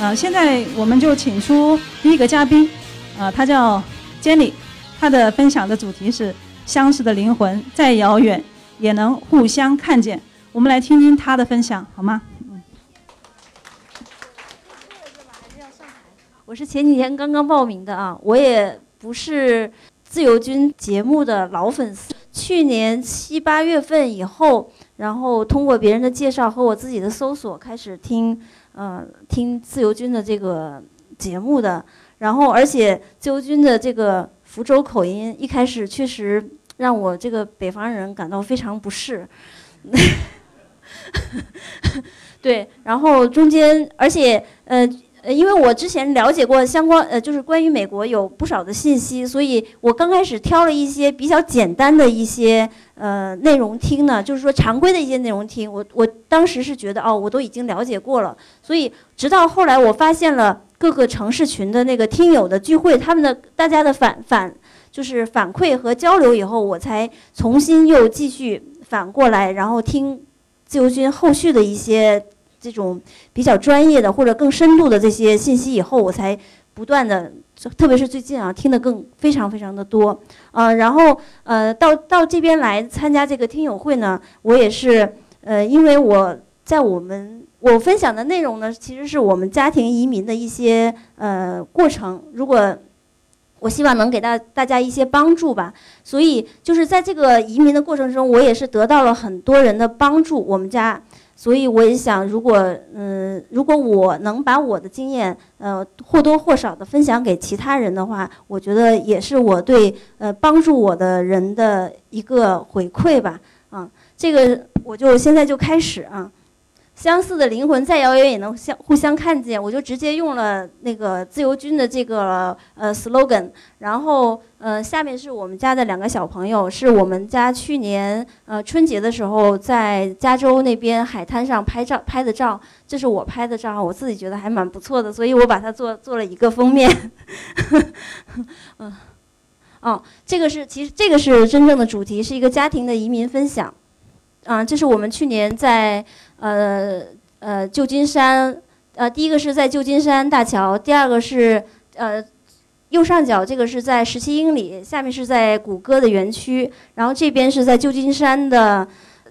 呃，现在我们就请出第一个嘉宾，啊，他叫 Jenny，他的分享的主题是相似的灵魂，再遥远也能互相看见。我们来听听他的分享，好吗？我是前几天刚刚报名的啊，我也不是自由军节目的老粉丝，去年七八月份以后，然后通过别人的介绍和我自己的搜索开始听。嗯，听自由军的这个节目的，然后而且自由军的这个福州口音，一开始确实让我这个北方人感到非常不适。对，然后中间，而且呃。呃，因为我之前了解过相关，呃，就是关于美国有不少的信息，所以我刚开始挑了一些比较简单的一些呃内容听呢，就是说常规的一些内容听。我我当时是觉得哦，我都已经了解过了，所以直到后来我发现了各个城市群的那个听友的聚会，他们的大家的反反就是反馈和交流以后，我才重新又继续反过来，然后听自由军后续的一些。这种比较专业的或者更深度的这些信息，以后我才不断的，特别是最近啊，听得更非常非常的多啊。然后呃，到到这边来参加这个听友会呢，我也是呃，因为我在我们我分享的内容呢，其实是我们家庭移民的一些呃过程。如果我希望能给大大家一些帮助吧，所以就是在这个移民的过程中，我也是得到了很多人的帮助。我们家。所以我也想，如果嗯，如果我能把我的经验呃或多或少的分享给其他人的话，我觉得也是我对呃帮助我的人的一个回馈吧。啊，这个我就现在就开始啊。相似的灵魂再遥远也能相互相看见，我就直接用了那个自由军的这个呃 slogan，然后呃下面是我们家的两个小朋友，是我们家去年呃春节的时候在加州那边海滩上拍照拍的照，这是我拍的照，我自己觉得还蛮不错的，所以我把它做做了一个封面。嗯，哦，这个是其实这个是真正的主题，是一个家庭的移民分享。啊，这是我们去年在。呃呃，旧金山，呃，第一个是在旧金山大桥，第二个是呃右上角这个是在十七英里，下面是在谷歌的园区，然后这边是在旧金山的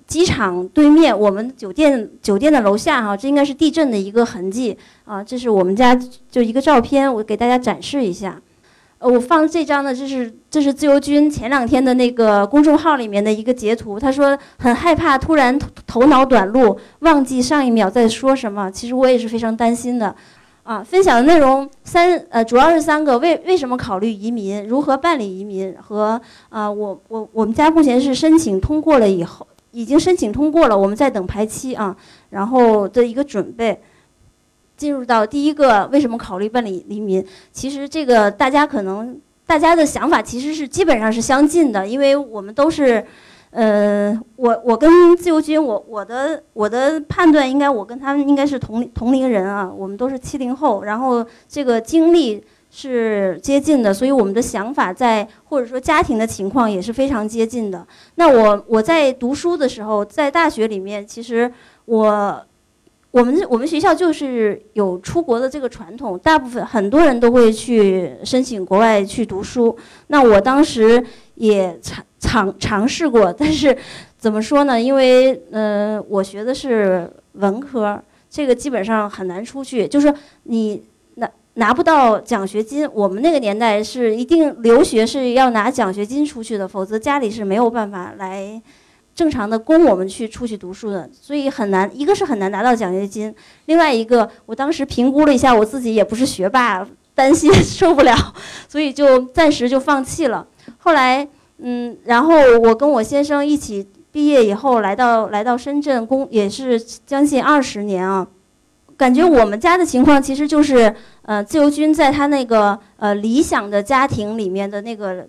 机场对面，我们酒店酒店的楼下哈，这应该是地震的一个痕迹啊，这是我们家就一个照片，我给大家展示一下。呃，我放这张呢，这是这是自由军前两天的那个公众号里面的一个截图。他说很害怕突然头脑短路，忘记上一秒在说什么。其实我也是非常担心的。啊，分享的内容三呃，主要是三个：为为什么考虑移民，如何办理移民，和啊，我我我们家目前是申请通过了以后，已经申请通过了，我们在等排期啊，然后的一个准备。进入到第一个，为什么考虑办理移民？其实这个大家可能大家的想法其实是基本上是相近的，因为我们都是，呃，我我跟自由军，我我的我的判断应该我跟他们应该是同同龄人啊，我们都是七零后，然后这个经历是接近的，所以我们的想法在或者说家庭的情况也是非常接近的。那我我在读书的时候，在大学里面，其实我。我们我们学校就是有出国的这个传统，大部分很多人都会去申请国外去读书。那我当时也尝尝尝试过，但是怎么说呢？因为呃，我学的是文科，这个基本上很难出去，就是你拿拿不到奖学金。我们那个年代是一定留学是要拿奖学金出去的，否则家里是没有办法来。正常的供我们去出去读书的，所以很难。一个是很难拿到奖学金，另外一个，我当时评估了一下，我自己也不是学霸，担心受不了，所以就暂时就放弃了。后来，嗯，然后我跟我先生一起毕业以后，来到来到深圳工，也是将近二十年啊。感觉我们家的情况其实就是，呃，自由军在他那个呃理想的家庭里面的那个。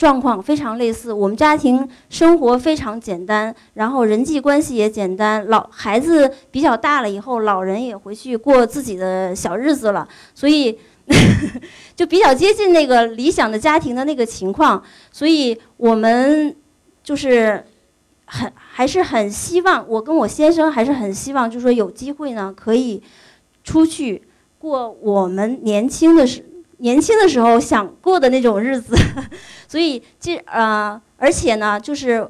状况非常类似，我们家庭生活非常简单，然后人际关系也简单。老孩子比较大了以后，老人也回去过自己的小日子了。所以，就比较接近那个理想的家庭的那个情况，所以我们就是很还是很希望，我跟我先生还是很希望，就是说有机会呢，可以出去过我们年轻的时年轻的时候想过的那种日子。所以这呃，而且呢，就是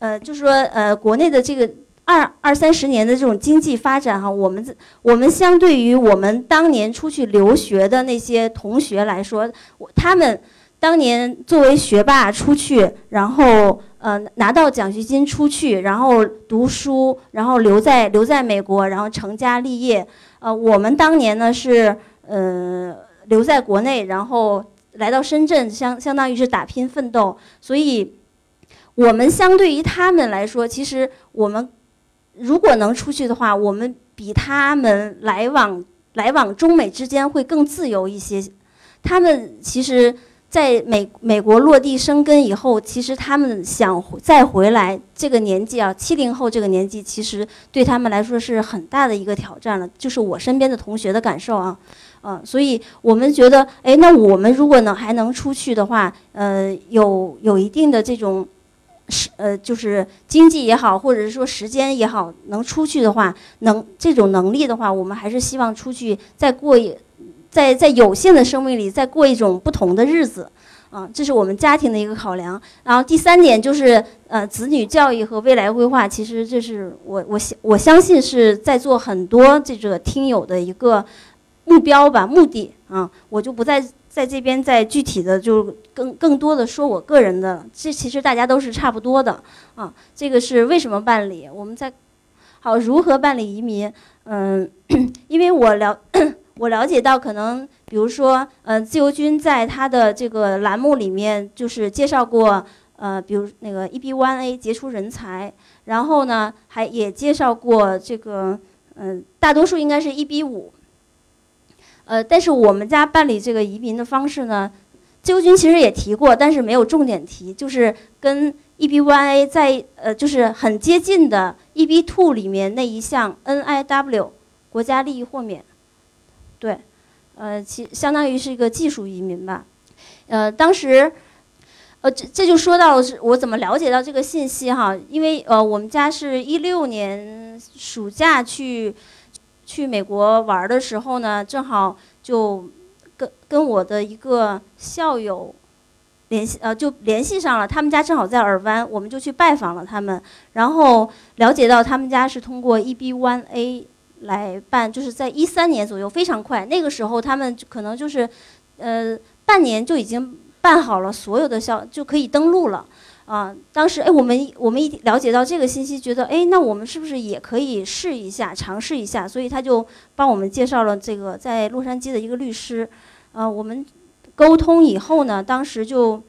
呃，就是说呃，国内的这个。二二三十年的这种经济发展哈，我们我们相对于我们当年出去留学的那些同学来说，我他们当年作为学霸出去，然后呃拿到奖学金出去，然后读书，然后留在留在美国，然后成家立业。呃，我们当年呢是呃留在国内，然后来到深圳，相相当于是打拼奋斗。所以，我们相对于他们来说，其实我们。如果能出去的话，我们比他们来往来往中美之间会更自由一些。他们其实在美美国落地生根以后，其实他们想再回来，这个年纪啊，七零后这个年纪，其实对他们来说是很大的一个挑战了。就是我身边的同学的感受啊，嗯，所以我们觉得，哎，那我们如果能还能出去的话，呃，有有一定的这种。是呃，就是经济也好，或者是说时间也好，能出去的话，能这种能力的话，我们还是希望出去再过一，在在有限的生命里再过一种不同的日子，啊，这是我们家庭的一个考量。然后第三点就是呃，子女教育和未来规划，其实这是我我相我相信是在座很多这个听友的一个目标吧，目的啊，我就不再。在这边再具体的就更更多的说我个人的，这其实大家都是差不多的啊。这个是为什么办理？我们在好如何办理移民？嗯，因为我了 我了解到，可能比如说，呃，自由军在他的这个栏目里面就是介绍过，呃，比如那个 EB One A 杰出人才，然后呢，还也介绍过这个，嗯，大多数应该是 EB5。呃，但是我们家办理这个移民的方式呢，自由军其实也提过，但是没有重点提，就是跟 EB1A 在呃，就是很接近的 EB2 里面那一项 NIW 国家利益豁免，对，呃，其相当于是一个技术移民吧，呃，当时，呃，这这就说到是我怎么了解到这个信息哈，因为呃，我们家是一六年暑假去。去美国玩的时候呢，正好就跟跟我的一个校友联系，呃，就联系上了。他们家正好在尔湾，我们就去拜访了他们，然后了解到他们家是通过 EB1A 来办，就是在一三年左右，非常快。那个时候他们可能就是，呃，半年就已经办好了所有的校，就可以登录了。啊，当时哎，我们我们一了解到这个信息，觉得哎，那我们是不是也可以试一下，尝试一下？所以他就帮我们介绍了这个在洛杉矶的一个律师。呃，我们沟通以后呢，当时就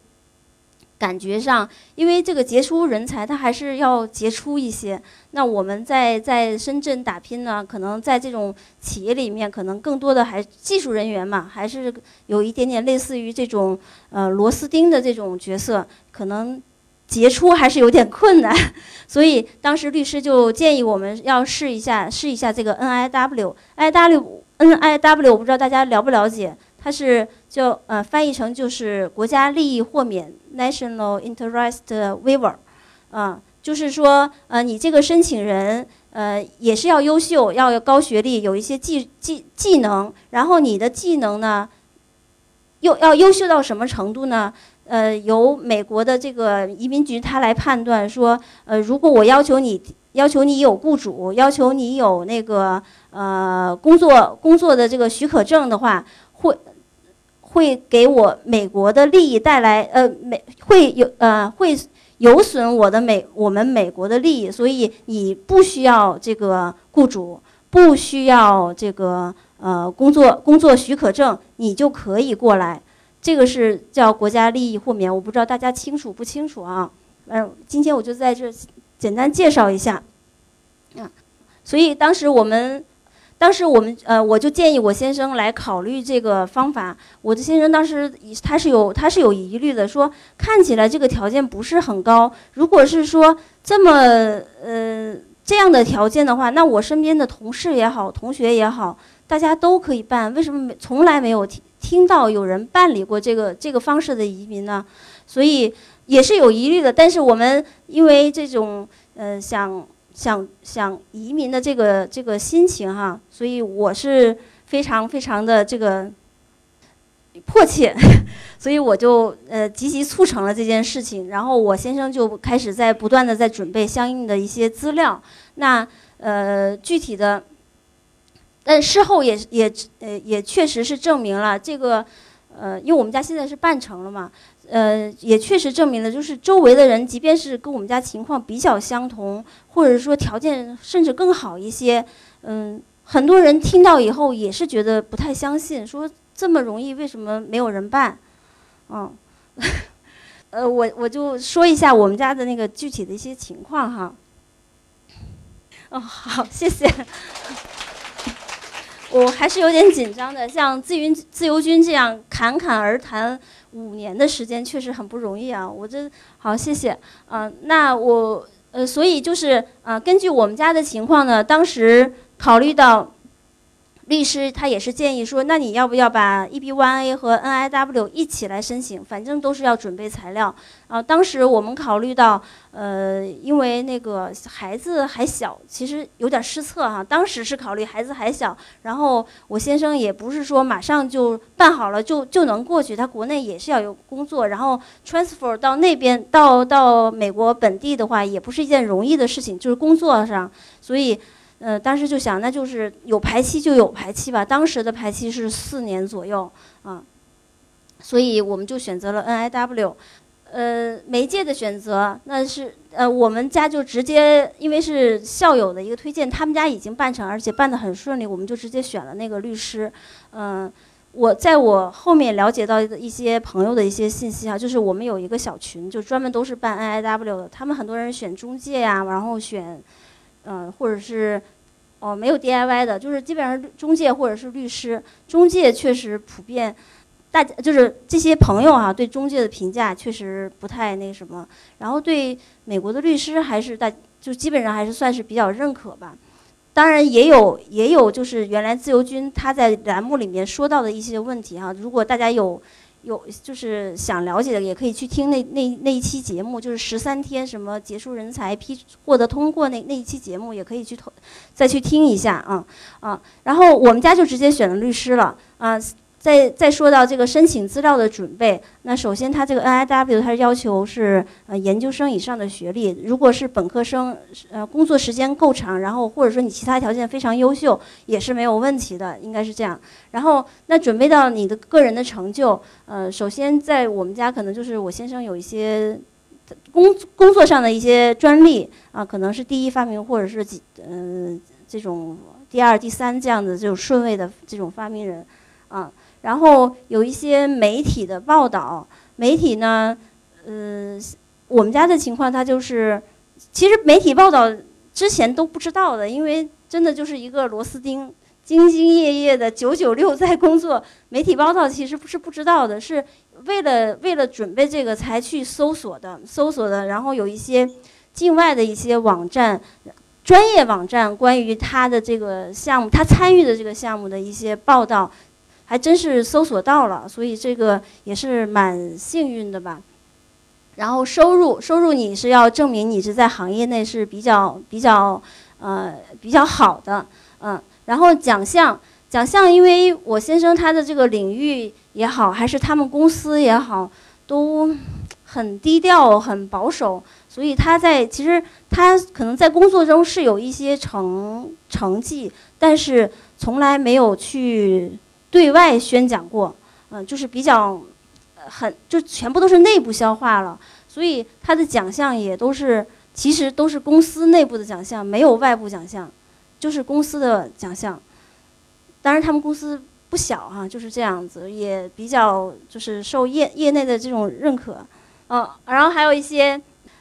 感觉上，因为这个杰出人才他还是要杰出一些。那我们在在深圳打拼呢，可能在这种企业里面，可能更多的还技术人员嘛，还是有一点点类似于这种呃螺丝钉的这种角色，可能。杰出还是有点困难，所以当时律师就建议我们要试一下，试一下这个 NIW，IW，NIW，我不知道大家了不了解，它是就呃翻译成就是国家利益豁免 （National Interest Waiver），啊，就是说呃你这个申请人呃也是要优秀，要有高学历，有一些技技技能，然后你的技能呢，又要优秀到什么程度呢？呃，由美国的这个移民局他来判断说，呃，如果我要求你，要求你有雇主，要求你有那个呃工作工作的这个许可证的话，会会给我美国的利益带来呃美会有呃会有损我的美我们美国的利益，所以你不需要这个雇主，不需要这个呃工作工作许可证，你就可以过来。这个是叫国家利益豁免，我不知道大家清楚不清楚啊？嗯，今天我就在这简单介绍一下。嗯，所以当时我们，当时我们呃，我就建议我先生来考虑这个方法。我的先生当时他是有他是有疑虑的，说看起来这个条件不是很高。如果是说这么呃这样的条件的话，那我身边的同事也好，同学也好。大家都可以办，为什么从来没有提听到有人办理过这个这个方式的移民呢？所以也是有疑虑的。但是我们因为这种呃想想想移民的这个这个心情哈，所以我是非常非常的这个迫切，所以我就呃积极促成了这件事情。然后我先生就开始在不断的在准备相应的一些资料。那呃具体的。但事后也也呃也确实是证明了这个，呃，因为我们家现在是办成了嘛，呃，也确实证明了，就是周围的人，即便是跟我们家情况比较相同，或者说条件甚至更好一些，嗯，很多人听到以后也是觉得不太相信，说这么容易为什么没有人办？嗯，呃，我我就说一下我们家的那个具体的一些情况哈。哦，好，谢谢。我还是有点紧张的，像自云自由军这样侃侃而谈五年的时间，确实很不容易啊！我这好，谢谢。嗯，那我呃，所以就是啊，根据我们家的情况呢，当时考虑到。律师他也是建议说，那你要不要把 EB-1A 和 NIW 一起来申请？反正都是要准备材料。啊，当时我们考虑到，呃，因为那个孩子还小，其实有点失策哈。当时是考虑孩子还小，然后我先生也不是说马上就办好了就就能过去，他国内也是要有工作，然后 transfer 到那边到到美国本地的话，也不是一件容易的事情，就是工作上，所以。呃，当时就想，那就是有排期就有排期吧。当时的排期是四年左右啊，所以我们就选择了 NIW。呃，媒介的选择，那是呃，我们家就直接，因为是校友的一个推荐，他们家已经办成，而且办得很顺利，我们就直接选了那个律师。嗯，我在我后面了解到的一些朋友的一些信息啊，就是我们有一个小群，就专门都是办 NIW 的，他们很多人选中介呀，然后选。嗯，或者是，哦，没有 DIY 的，就是基本上中介或者是律师。中介确实普遍，大家就是这些朋友哈，对中介的评价确实不太那什么。然后对美国的律师还是大，就基本上还是算是比较认可吧。当然也有也有就是原来自由军他在栏目里面说到的一些问题哈，如果大家有。有就是想了解的，也可以去听那那那一期节目，就是十三天什么结束人才批获得通过那那一期节目，也可以去投再去听一下啊啊。然后我们家就直接选了律师了啊。再再说到这个申请资料的准备，那首先他这个 NIW 它是要求是呃研究生以上的学历，如果是本科生，呃工作时间够长，然后或者说你其他条件非常优秀，也是没有问题的，应该是这样。然后那准备到你的个人的成就，呃首先在我们家可能就是我先生有一些工工作上的一些专利啊，可能是第一发明或者是几嗯这种第二、第三这样的这种顺位的这种发明人啊。然后有一些媒体的报道，媒体呢，呃，我们家的情况，他就是，其实媒体报道之前都不知道的，因为真的就是一个螺丝钉，兢兢业业的九九六在工作。媒体报道其实不是不知道的，是为了为了准备这个才去搜索的，搜索的。然后有一些境外的一些网站，专业网站关于他的这个项目，他参与的这个项目的一些报道。还真是搜索到了，所以这个也是蛮幸运的吧。然后收入，收入你是要证明你是在行业内是比较比较呃比较好的，嗯。然后奖项，奖项，因为我先生他的这个领域也好，还是他们公司也好，都很低调、很保守，所以他在其实他可能在工作中是有一些成成绩，但是从来没有去。对外宣讲过，嗯，就是比较，很就全部都是内部消化了，所以他的奖项也都是其实都是公司内部的奖项，没有外部奖项，就是公司的奖项。当然他们公司不小哈，就是这样子，也比较就是受业业内的这种认可，嗯，然后还有一些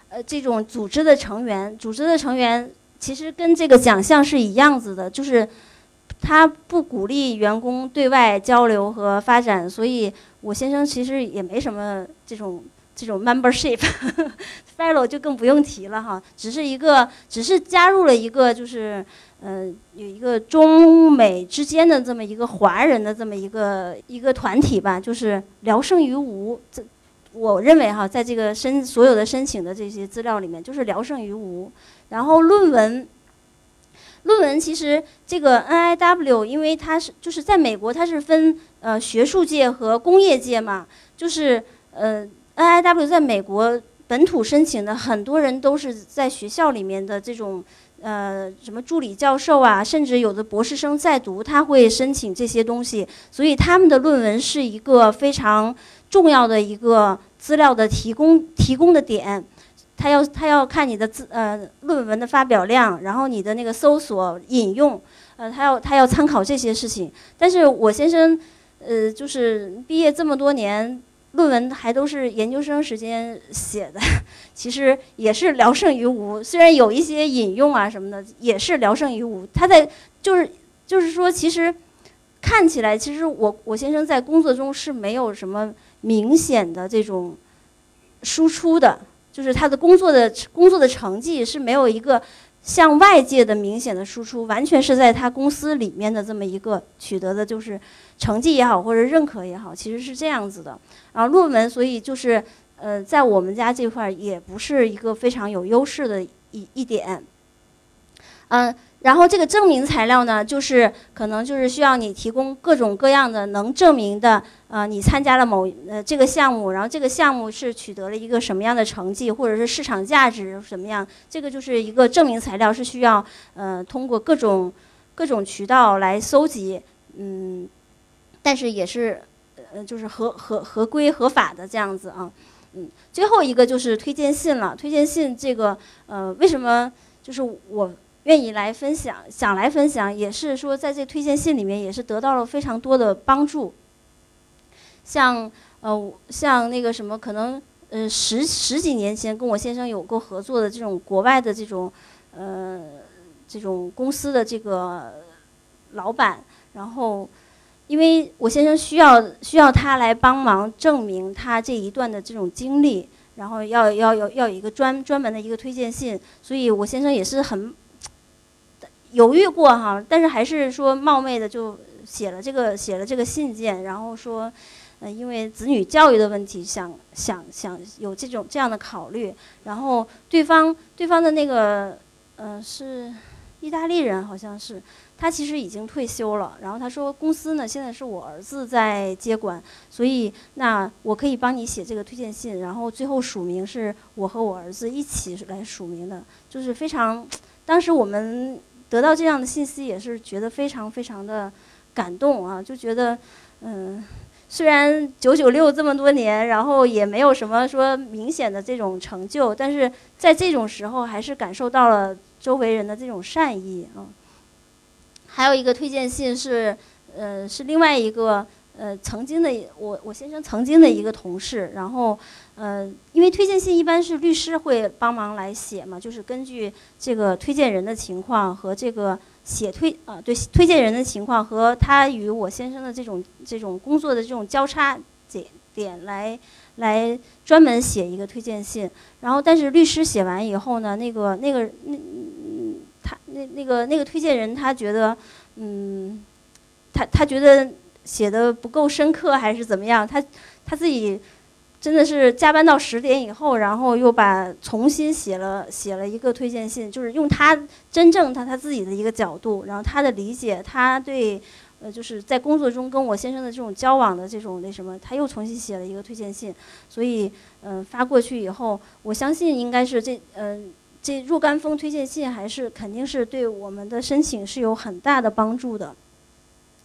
呃这种组织的成员，组织的成员其实跟这个奖项是一样子的，就是。他不鼓励员工对外交流和发展，所以我先生其实也没什么这种这种 membership，fellow 就更不用提了哈，只是一个只是加入了一个就是呃，有一个中美之间的这么一个华人的这么一个一个团体吧，就是聊胜于无。这我认为哈，在这个申所有的申请的这些资料里面，就是聊胜于无。然后论文，论文其实这个 NIW，因为它是就是在美国，它是分呃学术界和工业界嘛，就是呃 NIW 在美国本土申请的很多人都是在学校里面的这种。呃，什么助理教授啊，甚至有的博士生在读，他会申请这些东西，所以他们的论文是一个非常重要的一个资料的提供提供的点。他要他要看你的资呃论文的发表量，然后你的那个搜索引用，呃，他要他要参考这些事情。但是我先生，呃，就是毕业这么多年。论文还都是研究生时间写的，其实也是聊胜于无。虽然有一些引用啊什么的，也是聊胜于无。他在就是就是说，其实看起来，其实我我先生在工作中是没有什么明显的这种输出的，就是他的工作的工作的成绩是没有一个。向外界的明显的输出，完全是在他公司里面的这么一个取得的，就是成绩也好，或者认可也好，其实是这样子的。然后论文，所以就是呃，在我们家这块儿也不是一个非常有优势的一一点，嗯。然后这个证明材料呢，就是可能就是需要你提供各种各样的能证明的，呃，你参加了某呃这个项目，然后这个项目是取得了一个什么样的成绩，或者是市场价值什么样，这个就是一个证明材料，是需要呃通过各种各种渠道来搜集，嗯，但是也是呃就是合合合规合法的这样子啊，嗯，最后一个就是推荐信了，推荐信这个呃为什么就是我。愿意来分享，想来分享，也是说在这推荐信里面也是得到了非常多的帮助。像呃，像那个什么，可能呃十十几年前跟我先生有过合作的这种国外的这种呃这种公司的这个老板，然后因为我先生需要需要他来帮忙证明他这一段的这种经历，然后要要要要有一个专专门的一个推荐信，所以我先生也是很。犹豫过哈，但是还是说冒昧的就写了这个写了这个信件，然后说，呃，因为子女教育的问题，想想想有这种这样的考虑，然后对方对方的那个，呃，是意大利人，好像是他其实已经退休了，然后他说公司呢现在是我儿子在接管，所以那我可以帮你写这个推荐信，然后最后署名是我和我儿子一起来署名的，就是非常，当时我们。得到这样的信息也是觉得非常非常的感动啊，就觉得，嗯，虽然九九六这么多年，然后也没有什么说明显的这种成就，但是在这种时候还是感受到了周围人的这种善意啊。还有一个推荐信是，呃，是另外一个。呃，曾经的我，我先生曾经的一个同事，然后，呃，因为推荐信一般是律师会帮忙来写嘛，就是根据这个推荐人的情况和这个写推啊，对推荐人的情况和他与我先生的这种这种工作的这种交叉点点来来专门写一个推荐信，然后但是律师写完以后呢，那个那个那他那那个那个推荐人他觉得，嗯，他他觉得。写的不够深刻还是怎么样？他他自己真的是加班到十点以后，然后又把重新写了写了一个推荐信，就是用他真正他他自己的一个角度，然后他的理解，他对呃就是在工作中跟我先生的这种交往的这种那什么，他又重新写了一个推荐信，所以嗯发过去以后，我相信应该是这嗯这若干封推荐信还是肯定是对我们的申请是有很大的帮助的。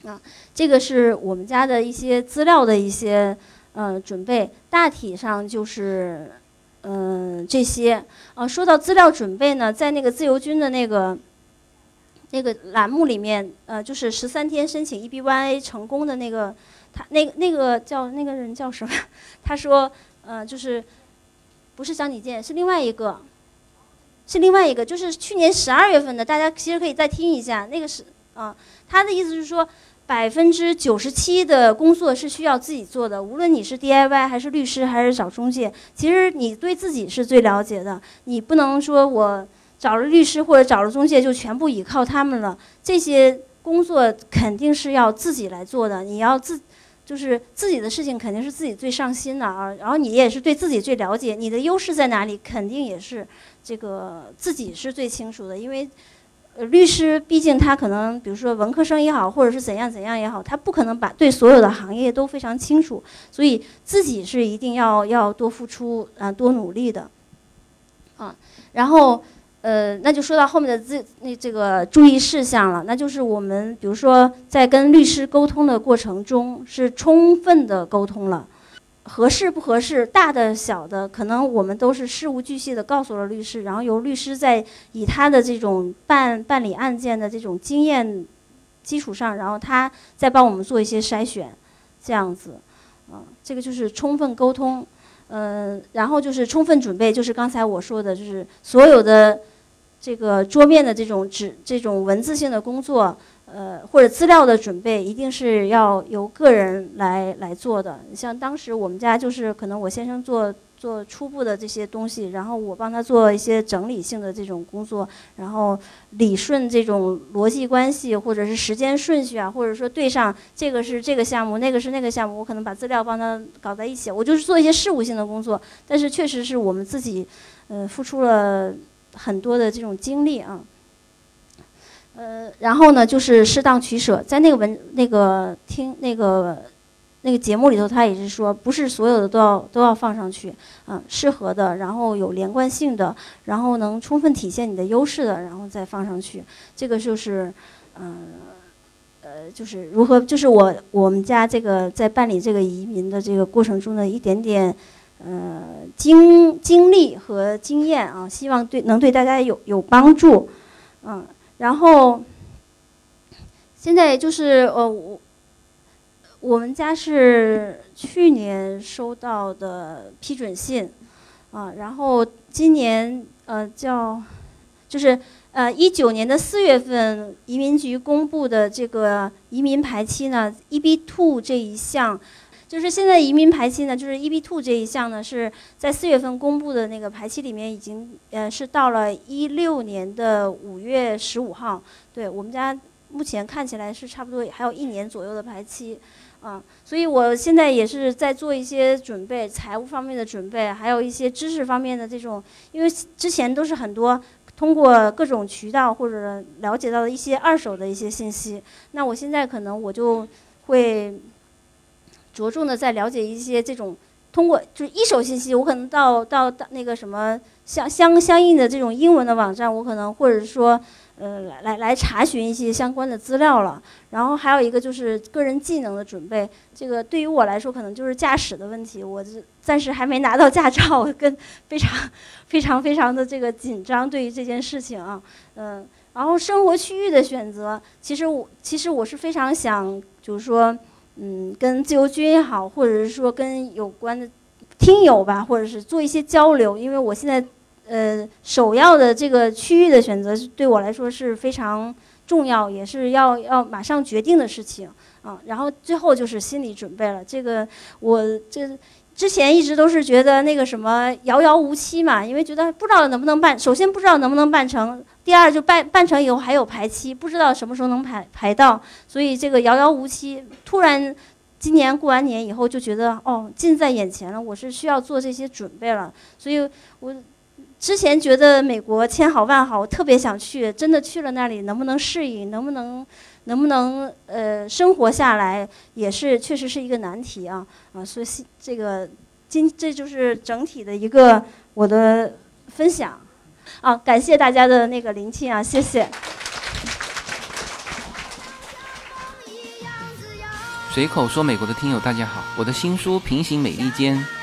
啊，这个是我们家的一些资料的一些呃准备，大体上就是嗯这些。啊，说到资料准备呢，在那个自由军的那个那个栏目里面，呃，就是十三天申请 EB1A 成功的那个，他那个那个叫那个人叫什么？他说，呃，就是不是张启建，是另外一个，是另外一个，就是去年十二月份的，大家其实可以再听一下，那个是啊，他的意思是说。百分之九十七的工作是需要自己做的，无论你是 DIY 还是律师还是找中介，其实你对自己是最了解的。你不能说我找了律师或者找了中介就全部依靠他们了，这些工作肯定是要自己来做的。你要自，就是自己的事情肯定是自己最上心的啊。然后你也是对自己最了解，你的优势在哪里，肯定也是这个自己是最清楚的。因为，呃，律师毕竟他可能，比如说文科生也好，或者是怎样怎样也好，他不可能把对所有的行业都非常清楚，所以自己是一定要要多付出啊，多努力的。啊，然后。呃，那就说到后面的这那这个注意事项了，那就是我们比如说在跟律师沟通的过程中，是充分的沟通了，合适不合适，大的小的，可能我们都是事无巨细的告诉了律师，然后由律师在以他的这种办办理案件的这种经验基础上，然后他再帮我们做一些筛选，这样子，啊，这个就是充分沟通，嗯，然后就是充分准备，就是刚才我说的，就是所有的。这个桌面的这种纸、这种文字性的工作，呃，或者资料的准备，一定是要由个人来来做的。像当时我们家就是可能我先生做做初步的这些东西，然后我帮他做一些整理性的这种工作，然后理顺这种逻辑关系或者是时间顺序啊，或者说对上这个是这个项目，那个是那个项目，我可能把资料帮他搞在一起，我就是做一些事务性的工作。但是确实是我们自己，呃，付出了。很多的这种精力啊，呃，然后呢，就是适当取舍，在那个文那个听那个那个节目里头，他也是说，不是所有的都要都要放上去，嗯，适合的，然后有连贯性的，然后能充分体现你的优势的，然后再放上去。这个就是，嗯，呃，就是如何，就是我我们家这个在办理这个移民的这个过程中的一点点。呃，经经历和经验啊，希望对能对大家有有帮助，嗯，然后现在就是呃，我我们家是去年收到的批准信，啊，然后今年呃叫就是呃一九年的四月份移民局公布的这个移民排期呢，EB two 这一项。就是现在移民排期呢，就是 EB two 这一项呢，是在四月份公布的那个排期里面，已经呃是到了一六年的五月十五号。对我们家目前看起来是差不多还有一年左右的排期，啊，所以我现在也是在做一些准备，财务方面的准备，还有一些知识方面的这种，因为之前都是很多通过各种渠道或者了解到的一些二手的一些信息，那我现在可能我就会。着重的在了解一些这种通过就是一手信息，我可能到到到那个什么相相相应的这种英文的网站，我可能或者说呃来来来查询一些相关的资料了。然后还有一个就是个人技能的准备，这个对于我来说可能就是驾驶的问题，我这暂时还没拿到驾照，跟非常非常非常的这个紧张对于这件事情啊，嗯，然后生活区域的选择，其实我其实我是非常想就是说。嗯，跟自由军也好，或者是说跟有关的听友吧，或者是做一些交流，因为我现在呃首要的这个区域的选择对我来说是非常重要，也是要要马上决定的事情啊。然后最后就是心理准备了，这个我这之前一直都是觉得那个什么遥遥无期嘛，因为觉得不知道能不能办，首先不知道能不能办成。第二，就办办成以后还有排期，不知道什么时候能排排到，所以这个遥遥无期。突然，今年过完年以后就觉得哦，近在眼前了，我是需要做这些准备了。所以我之前觉得美国千好万好，我特别想去，真的去了那里能不能适应，能不能能不能呃生活下来，也是确实是一个难题啊啊！所以这个今这就是整体的一个我的分享。啊，感谢大家的那个聆听啊，谢谢。随口说美国的听友大家好，我的新书《平行美利坚》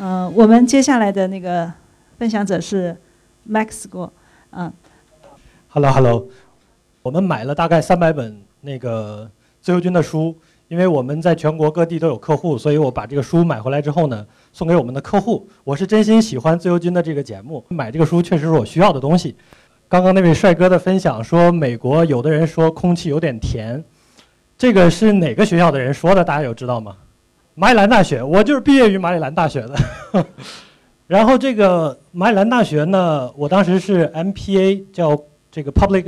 嗯，我们接下来的那个分享者是 Max 郭，嗯。Hello Hello，我们买了大概三百本那个自由军的书，因为我们在全国各地都有客户，所以我把这个书买回来之后呢，送给我们的客户。我是真心喜欢自由军的这个节目，买这个书确实是我需要的东西。刚刚那位帅哥的分享说，美国有的人说空气有点甜，这个是哪个学校的人说的？大家有知道吗？马里兰大学，我就是毕业于马里兰大学的。然后这个马里兰大学呢，我当时是 MPA，叫这个 Public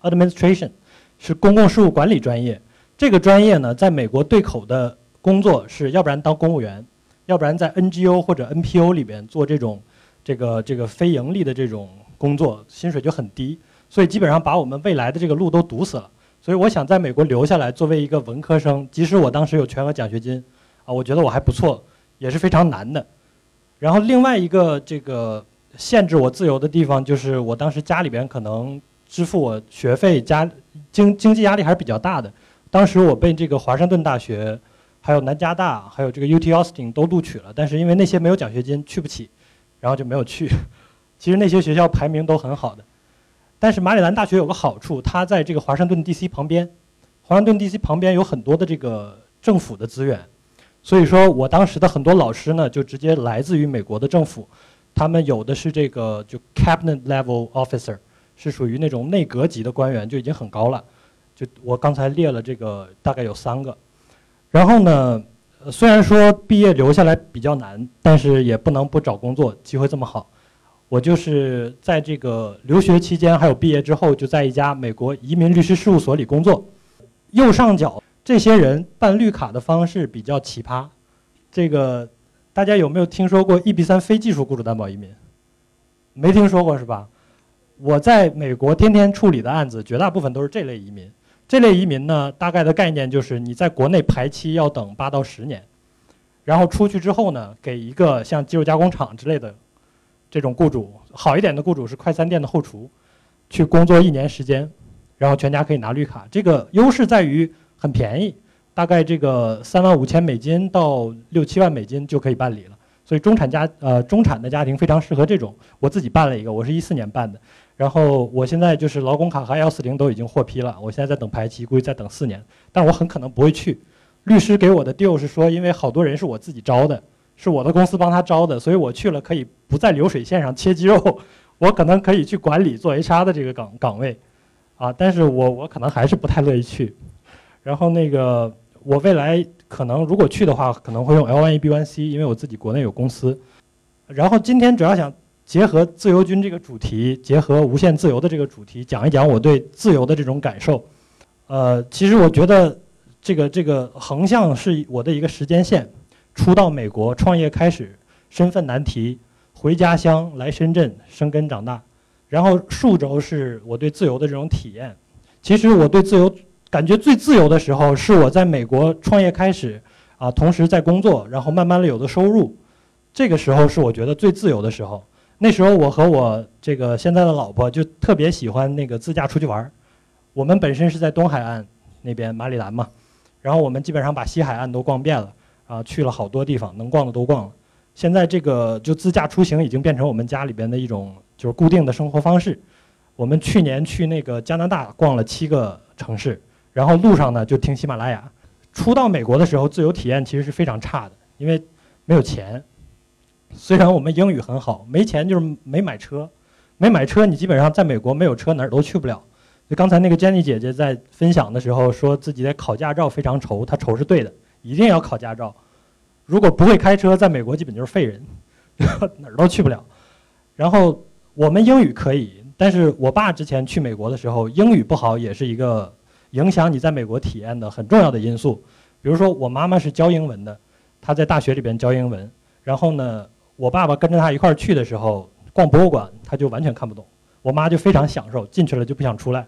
Administration，是公共事务管理专业。这个专业呢，在美国对口的工作是要不然当公务员，要不然在 NGO 或者 NPO 里边做这种这个这个非盈利的这种工作，薪水就很低，所以基本上把我们未来的这个路都堵死了。所以我想在美国留下来，作为一个文科生，即使我当时有全额奖学金，啊，我觉得我还不错，也是非常难的。然后另外一个这个限制我自由的地方，就是我当时家里边可能支付我学费，家经经济压力还是比较大的。当时我被这个华盛顿大学、还有南加大、还有这个 UT Austin 都录取了，但是因为那些没有奖学金，去不起，然后就没有去。其实那些学校排名都很好的，但是马里兰大学有个好处，它在这个华盛顿 DC 旁边，华盛顿 DC 旁边有很多的这个政府的资源。所以说我当时的很多老师呢，就直接来自于美国的政府，他们有的是这个就 cabinet level officer，是属于那种内阁级的官员，就已经很高了。就我刚才列了这个大概有三个，然后呢，虽然说毕业留下来比较难，但是也不能不找工作，机会这么好，我就是在这个留学期间还有毕业之后，就在一家美国移民律师事务所里工作。右上角。这些人办绿卡的方式比较奇葩，这个大家有没有听说过一比三非技术雇主担保移民？没听说过是吧？我在美国天天处理的案子，绝大部分都是这类移民。这类移民呢，大概的概念就是你在国内排期要等八到十年，然后出去之后呢，给一个像肌肉加工厂之类的这种雇主，好一点的雇主是快餐店的后厨，去工作一年时间，然后全家可以拿绿卡。这个优势在于。很便宜，大概这个三万五千美金到六七万美金就可以办理了。所以中产家呃中产的家庭非常适合这种。我自己办了一个，我是一四年办的，然后我现在就是劳工卡和幺四零都已经获批了，我现在在等排期，估计再等四年。但我很可能不会去。律师给我的 deal 是说，因为好多人是我自己招的，是我的公司帮他招的，所以我去了可以不在流水线上切肌肉，我可能可以去管理做 HR 的这个岗岗位，啊，但是我我可能还是不太乐意去。然后那个，我未来可能如果去的话，可能会用 L1E B1C，因为我自己国内有公司。然后今天主要想结合自由军这个主题，结合无限自由的这个主题，讲一讲我对自由的这种感受。呃，其实我觉得这个这个横向是我的一个时间线，初到美国创业开始，身份难题，回家乡来深圳生根长大。然后竖轴是我对自由的这种体验。其实我对自由。感觉最自由的时候是我在美国创业开始，啊，同时在工作，然后慢慢的有了收入，这个时候是我觉得最自由的时候。那时候我和我这个现在的老婆就特别喜欢那个自驾出去玩儿。我们本身是在东海岸那边马里兰嘛，然后我们基本上把西海岸都逛遍了，啊，去了好多地方，能逛的都逛了。现在这个就自驾出行已经变成我们家里边的一种就是固定的生活方式。我们去年去那个加拿大逛了七个城市。然后路上呢就听喜马拉雅。初到美国的时候，自由体验其实是非常差的，因为没有钱。虽然我们英语很好，没钱就是没买车。没买车，你基本上在美国没有车哪儿都去不了。就刚才那个 Jenny 姐姐在分享的时候说自己在考驾照非常愁，她愁是对的，一定要考驾照。如果不会开车，在美国基本就是废人，哪儿都去不了。然后我们英语可以，但是我爸之前去美国的时候，英语不好也是一个。影响你在美国体验的很重要的因素，比如说我妈妈是教英文的，她在大学里边教英文。然后呢，我爸爸跟着她一块儿去的时候，逛博物馆他就完全看不懂，我妈就非常享受，进去了就不想出来，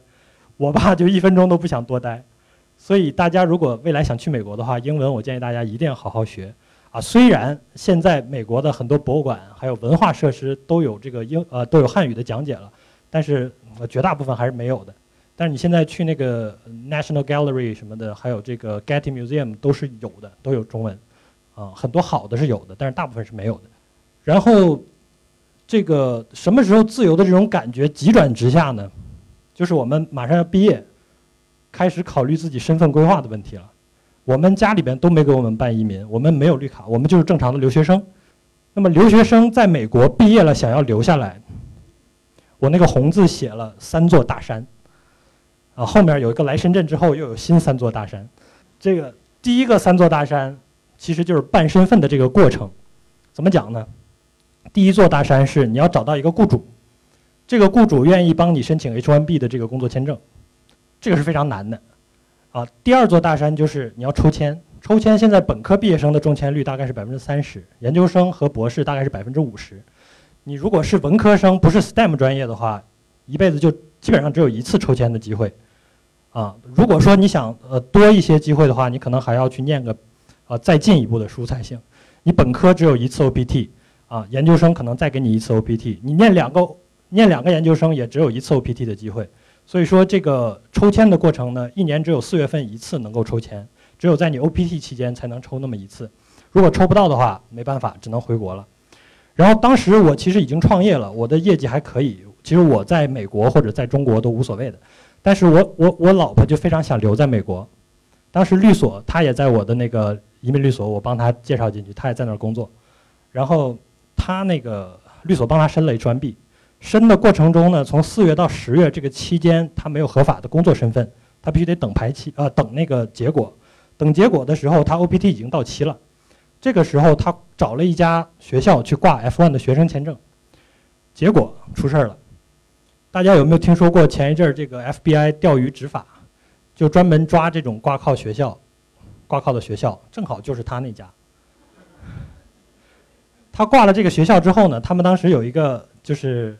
我爸就一分钟都不想多待。所以大家如果未来想去美国的话，英文我建议大家一定要好好学啊。虽然现在美国的很多博物馆还有文化设施都有这个英呃都有汉语的讲解了，但是绝大部分还是没有的。但是你现在去那个 National Gallery 什么的，还有这个 Getty Museum 都是有的，都有中文，啊，很多好的是有的，但是大部分是没有的。然后，这个什么时候自由的这种感觉急转直下呢？就是我们马上要毕业，开始考虑自己身份规划的问题了。我们家里边都没给我们办移民，我们没有绿卡，我们就是正常的留学生。那么留学生在美国毕业了，想要留下来，我那个红字写了三座大山，啊，后面有一个来深圳之后又有新三座大山。这个第一个三座大山，其实就是办身份的这个过程。怎么讲呢？第一座大山是你要找到一个雇主，这个雇主愿意帮你申请 H1B 的这个工作签证，这个是非常难的。啊，第二座大山就是你要抽签，抽签现在本科毕业生的中签率大概是百分之三十，研究生和博士大概是百分之五十。你如果是文科生，不是 STEM 专业的话，一辈子就基本上只有一次抽签的机会。啊，如果说你想呃多一些机会的话，你可能还要去念个，呃再进一步的书才行。你本科只有一次 OPT，啊，研究生可能再给你一次 OPT，你念两个念两个研究生也只有一次 OPT 的机会。所以说，这个抽签的过程呢，一年只有四月份一次能够抽签，只有在你 OPT 期间才能抽那么一次。如果抽不到的话，没办法，只能回国了。然后当时我其实已经创业了，我的业绩还可以。其实我在美国或者在中国都无所谓的，但是我我我老婆就非常想留在美国。当时律所她也在我的那个移民律所，我帮她介绍进去，她也在那儿工作。然后她那个律所帮她申了 H1B。申的过程中呢，从四月到十月这个期间，他没有合法的工作身份，他必须得等排期啊，等那个结果。等结果的时候，他 OPT 已经到期了。这个时候，他找了一家学校去挂 F1 的学生签证，结果出事儿了。大家有没有听说过前一阵儿这个 FBI 钓鱼执法，就专门抓这种挂靠学校、挂靠的学校，正好就是他那家。他挂了这个学校之后呢，他们当时有一个就是。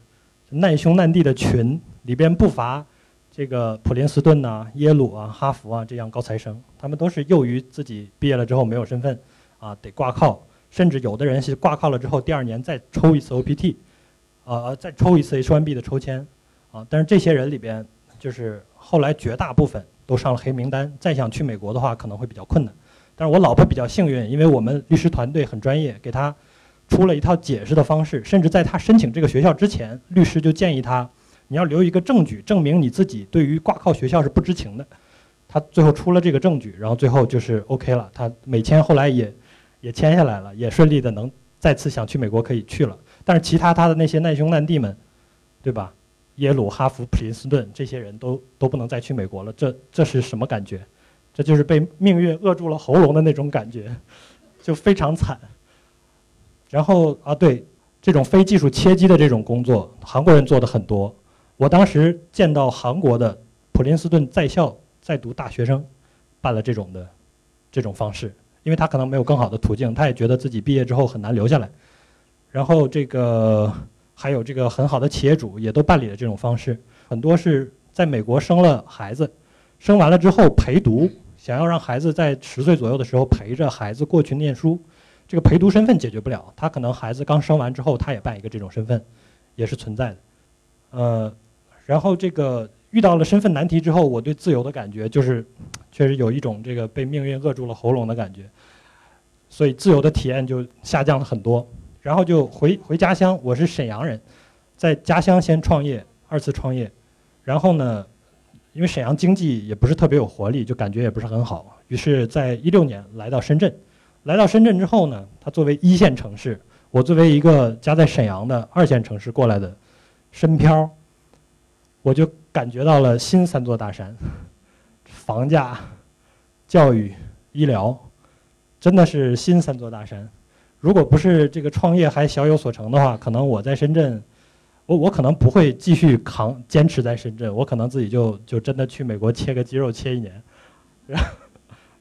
难兄难弟的群里边不乏这个普林斯顿呐、耶鲁啊、哈佛啊这样高材生，他们都是由于自己毕业了之后没有身份，啊，得挂靠，甚至有的人是挂靠了之后第二年再抽一次 OPT，啊，再抽一次 H1B 的抽签，啊，但是这些人里边就是后来绝大部分都上了黑名单，再想去美国的话可能会比较困难。但是我老婆比较幸运，因为我们律师团队很专业，给她。出了一套解释的方式，甚至在他申请这个学校之前，律师就建议他，你要留一个证据，证明你自己对于挂靠学校是不知情的。他最后出了这个证据，然后最后就是 OK 了。他美签后来也也签下来了，也顺利的能再次想去美国可以去了。但是其他他的那些难兄难弟们，对吧？耶鲁、哈佛、普林斯顿这些人都都不能再去美国了。这这是什么感觉？这就是被命运扼住了喉咙的那种感觉，就非常惨。然后啊，对这种非技术切机的这种工作，韩国人做的很多。我当时见到韩国的普林斯顿在校在读大学生，办了这种的这种方式，因为他可能没有更好的途径，他也觉得自己毕业之后很难留下来。然后这个还有这个很好的企业主也都办理了这种方式，很多是在美国生了孩子，生完了之后陪读，想要让孩子在十岁左右的时候陪着孩子过去念书。这个陪读身份解决不了，他可能孩子刚生完之后，他也办一个这种身份，也是存在的。呃，然后这个遇到了身份难题之后，我对自由的感觉就是，确实有一种这个被命运扼住了喉咙的感觉，所以自由的体验就下降了很多。然后就回回家乡，我是沈阳人，在家乡先创业，二次创业，然后呢，因为沈阳经济也不是特别有活力，就感觉也不是很好，于是在一六年来到深圳。来到深圳之后呢，它作为一线城市，我作为一个家在沈阳的二线城市过来的深漂，我就感觉到了新三座大山：房价、教育、医疗，真的是新三座大山。如果不是这个创业还小有所成的话，可能我在深圳，我我可能不会继续扛坚持在深圳，我可能自己就就真的去美国切个肌肉切一年。然 后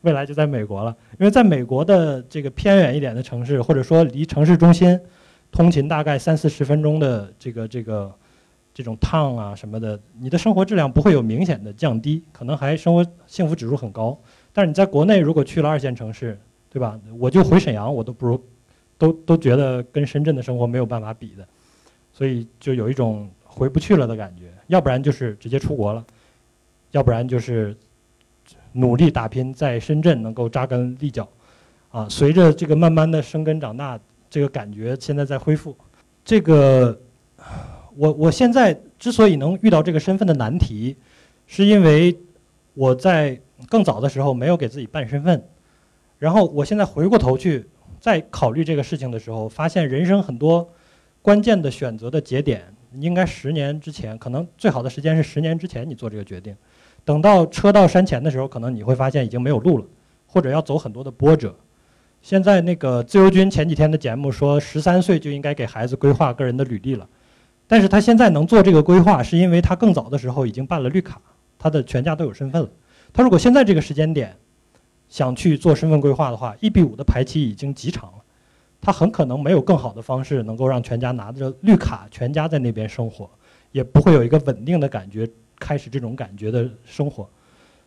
未来就在美国了，因为在美国的这个偏远一点的城市，或者说离城市中心通勤大概三四十分钟的这个这个这种 town 啊什么的，你的生活质量不会有明显的降低，可能还生活幸福指数很高。但是你在国内如果去了二线城市，对吧？我就回沈阳，我都不如，都都觉得跟深圳的生活没有办法比的，所以就有一种回不去了的感觉。要不然就是直接出国了，要不然就是。努力打拼，在深圳能够扎根立脚，啊，随着这个慢慢的生根长大，这个感觉现在在恢复。这个，我我现在之所以能遇到这个身份的难题，是因为我在更早的时候没有给自己办身份，然后我现在回过头去再考虑这个事情的时候，发现人生很多关键的选择的节点，应该十年之前，可能最好的时间是十年之前你做这个决定，等到车到山前的时候，可能你会发现已经没有路了，或者要走很多的波折。现在那个自由军前几天的节目说，十三岁就应该给孩子规划个人的履历了，但是他现在能做这个规划，是因为他更早的时候已经办了绿卡，他的全家都有身份了。他如果现在这个时间点想去做身份规划的话，一比五的排期已经极长了，他很可能没有更好的方式能够让全家拿着绿卡，全家在那边生活，也不会有一个稳定的感觉，开始这种感觉的生活。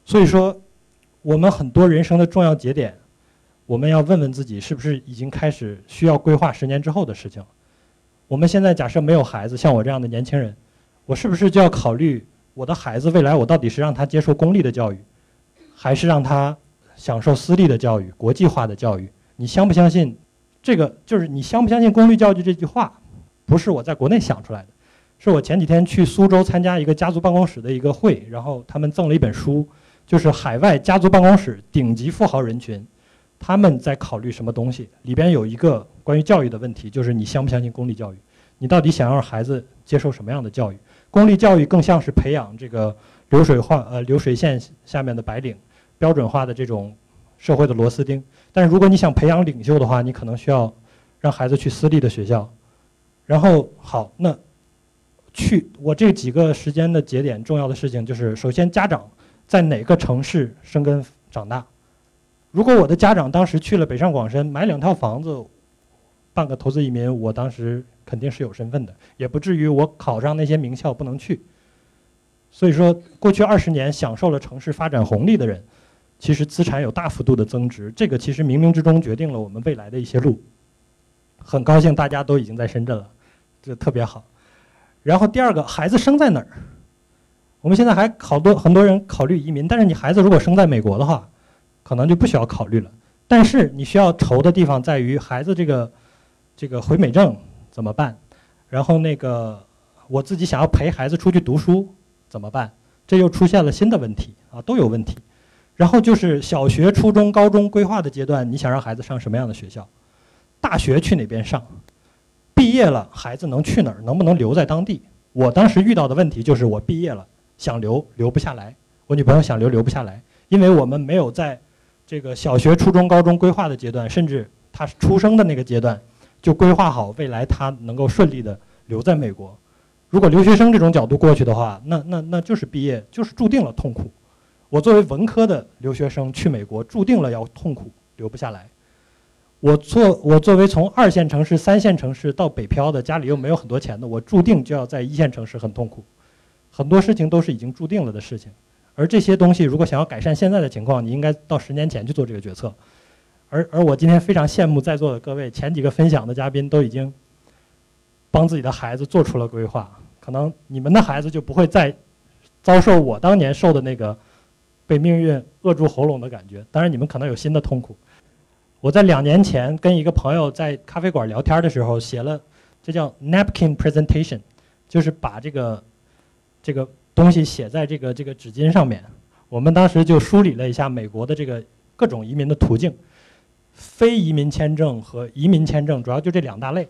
所以说，我们很多人生的重要节点。我们要问问自己，是不是已经开始需要规划十年之后的事情？我们现在假设没有孩子，像我这样的年轻人，我是不是就要考虑我的孩子未来我到底是让他接受公立的教育，还是让他享受私立的教育、国际化的教育？你相不相信？这个就是你相不相信公立教育这句话，不是我在国内想出来的，是我前几天去苏州参加一个家族办公室的一个会，然后他们赠了一本书，就是海外家族办公室顶级富豪人群。他们在考虑什么东西？里边有一个关于教育的问题，就是你相不相信公立教育？你到底想让孩子接受什么样的教育？公立教育更像是培养这个流水化呃流水线下面的白领，标准化的这种社会的螺丝钉。但是如果你想培养领袖的话，你可能需要让孩子去私立的学校。然后好，那去我这几个时间的节点，重要的事情就是：首先，家长在哪个城市生根长大？如果我的家长当时去了北上广深买两套房子，办个投资移民，我当时肯定是有身份的，也不至于我考上那些名校不能去。所以说，过去二十年享受了城市发展红利的人，其实资产有大幅度的增值，这个其实冥冥之中决定了我们未来的一些路。很高兴大家都已经在深圳了，这特别好。然后第二个，孩子生在哪儿？我们现在还好多很多人考虑移民，但是你孩子如果生在美国的话。可能就不需要考虑了，但是你需要愁的地方在于孩子这个这个回美证怎么办？然后那个我自己想要陪孩子出去读书怎么办？这又出现了新的问题啊，都有问题。然后就是小学、初中、高中规划的阶段，你想让孩子上什么样的学校？大学去哪边上？毕业了孩子能去哪儿？能不能留在当地？我当时遇到的问题就是我毕业了想留留不下来，我女朋友想留留不下来，因为我们没有在。这个小学、初中、高中规划的阶段，甚至他出生的那个阶段，就规划好未来他能够顺利的留在美国。如果留学生这种角度过去的话，那那那就是毕业就是注定了痛苦。我作为文科的留学生去美国，注定了要痛苦，留不下来。我作我作为从二线城市、三线城市到北漂的，家里又没有很多钱的，我注定就要在一线城市很痛苦。很多事情都是已经注定了的事情。而这些东西，如果想要改善现在的情况，你应该到十年前去做这个决策。而而我今天非常羡慕在座的各位，前几个分享的嘉宾都已经帮自己的孩子做出了规划，可能你们的孩子就不会再遭受我当年受的那个被命运扼住喉咙的感觉。当然，你们可能有新的痛苦。我在两年前跟一个朋友在咖啡馆聊天的时候，写了这叫 napkin presentation，就是把这个这个。东西写在这个这个纸巾上面，我们当时就梳理了一下美国的这个各种移民的途径，非移民签证和移民签证主要就这两大类。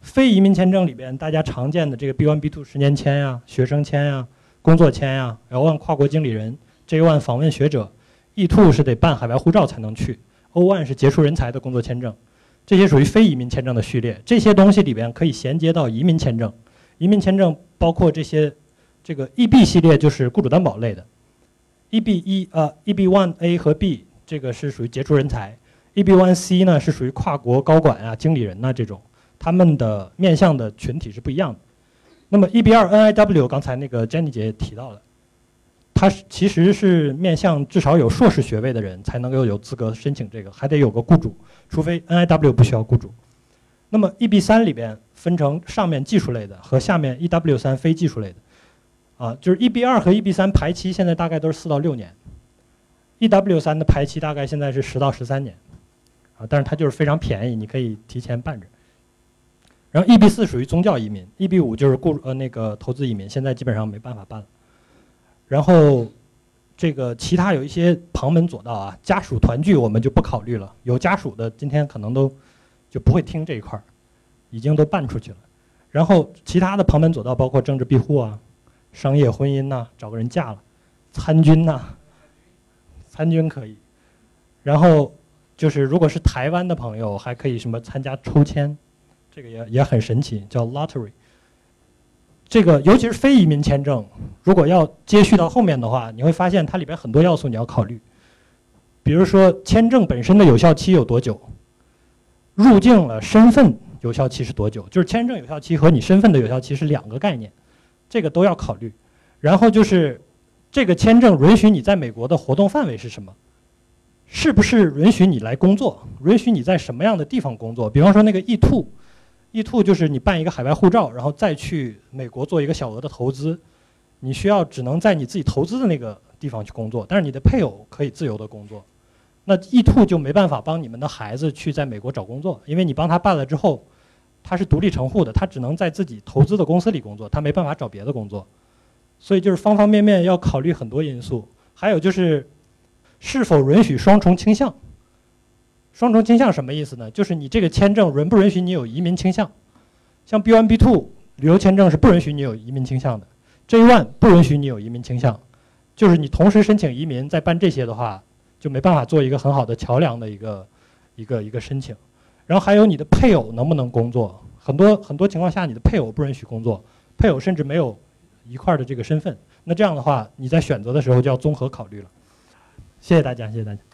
非移民签证里边大家常见的这个 B1、B2 十年签呀、学生签呀、工作签呀、L1 跨国经理人、J1 访问学者、E2 是得办海外护照才能去，O1 是杰出人才的工作签证，这些属于非移民签证的序列。这些东西里边可以衔接到移民签证，移民签证包括这些。这个 EB 系列就是雇主担保类的，EB 一呃 EB one A 和 B 这个是属于杰出人才，EB one C 呢是属于跨国高管啊、经理人呐这种，他们的面向的群体是不一样的。那么 EB 二 NIW 刚才那个 Jenny 姐也提到了，它其实是面向至少有硕士学位的人才能够有资格申请这个，还得有个雇主，除非 NIW 不需要雇主。那么 EB 三里边分成上面技术类的和下面 EW 三非技术类的。啊，就是 EB 二和 EB 三排期现在大概都是四到六年，EW 三的排期大概现在是十到十三年，啊，但是它就是非常便宜，你可以提前办着。然后 EB 四属于宗教移民，EB 五就是雇呃那个投资移民，现在基本上没办法办了。然后这个其他有一些旁门左道啊，家属团聚我们就不考虑了，有家属的今天可能都就不会听这一块儿，已经都办出去了。然后其他的旁门左道包括政治庇护啊、商业婚姻呐、找个人嫁了、参军呐、参军可以。然后就是如果是台湾的朋友，还可以什么参加抽签。这个也也很神奇，叫 lottery。这个尤其是非移民签证，如果要接续到后面的话，你会发现它里边很多要素你要考虑。比如说签证本身的有效期有多久，入境了身份有效期是多久，就是签证有效期和你身份的有效期是两个概念，这个都要考虑。然后就是这个签证允许你在美国的活动范围是什么，是不是允许你来工作，允许你在什么样的地方工作？比方说那个 E two。E two 就是你办一个海外护照，然后再去美国做一个小额的投资，你需要只能在你自己投资的那个地方去工作，但是你的配偶可以自由的工作。那 E two 就没办法帮你们的孩子去在美国找工作，因为你帮他办了之后，他是独立成户的，他只能在自己投资的公司里工作，他没办法找别的工作。所以就是方方面面要考虑很多因素，还有就是是否允许双重倾向。双重倾向什么意思呢？就是你这个签证允不允许你有移民倾向？像 B1、B2 旅游签证是不允许你有移民倾向的，J1 不允许你有移民倾向。就是你同时申请移民再办这些的话，就没办法做一个很好的桥梁的一个一个一个申请。然后还有你的配偶能不能工作？很多很多情况下你的配偶不允许工作，配偶甚至没有一块儿的这个身份。那这样的话，你在选择的时候就要综合考虑了。谢谢大家，谢谢大家。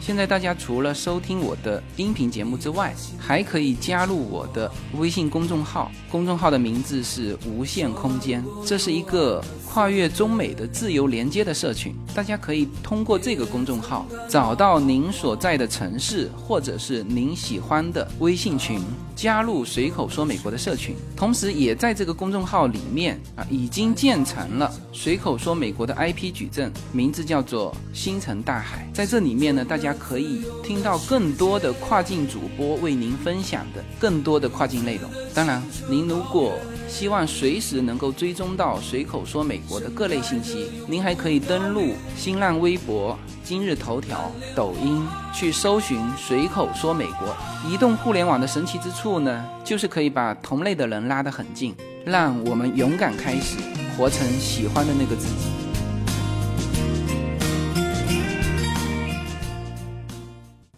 现在大家除了收听我的音频节目之外，还可以加入我的微信公众号，公众号的名字是无限空间，这是一个跨越中美的自由连接的社群。大家可以通过这个公众号找到您所在的城市或者是您喜欢的微信群，加入随口说美国的社群。同时，也在这个公众号里面啊，已经建成了随口说美国的 IP 矩阵，名字叫做星辰大海。在这里面呢，大家可以听到更多的跨境主播为您分享的更多的跨境内容。当然，您如果希望随时能够追踪到随口说美国的各类信息，您还可以登录新浪微博、今日头条、抖音去搜寻随口说美国。移动互联网的神奇之处呢，就是可以把同类的人拉得很近，让我们勇敢开始，活成喜欢的那个自己。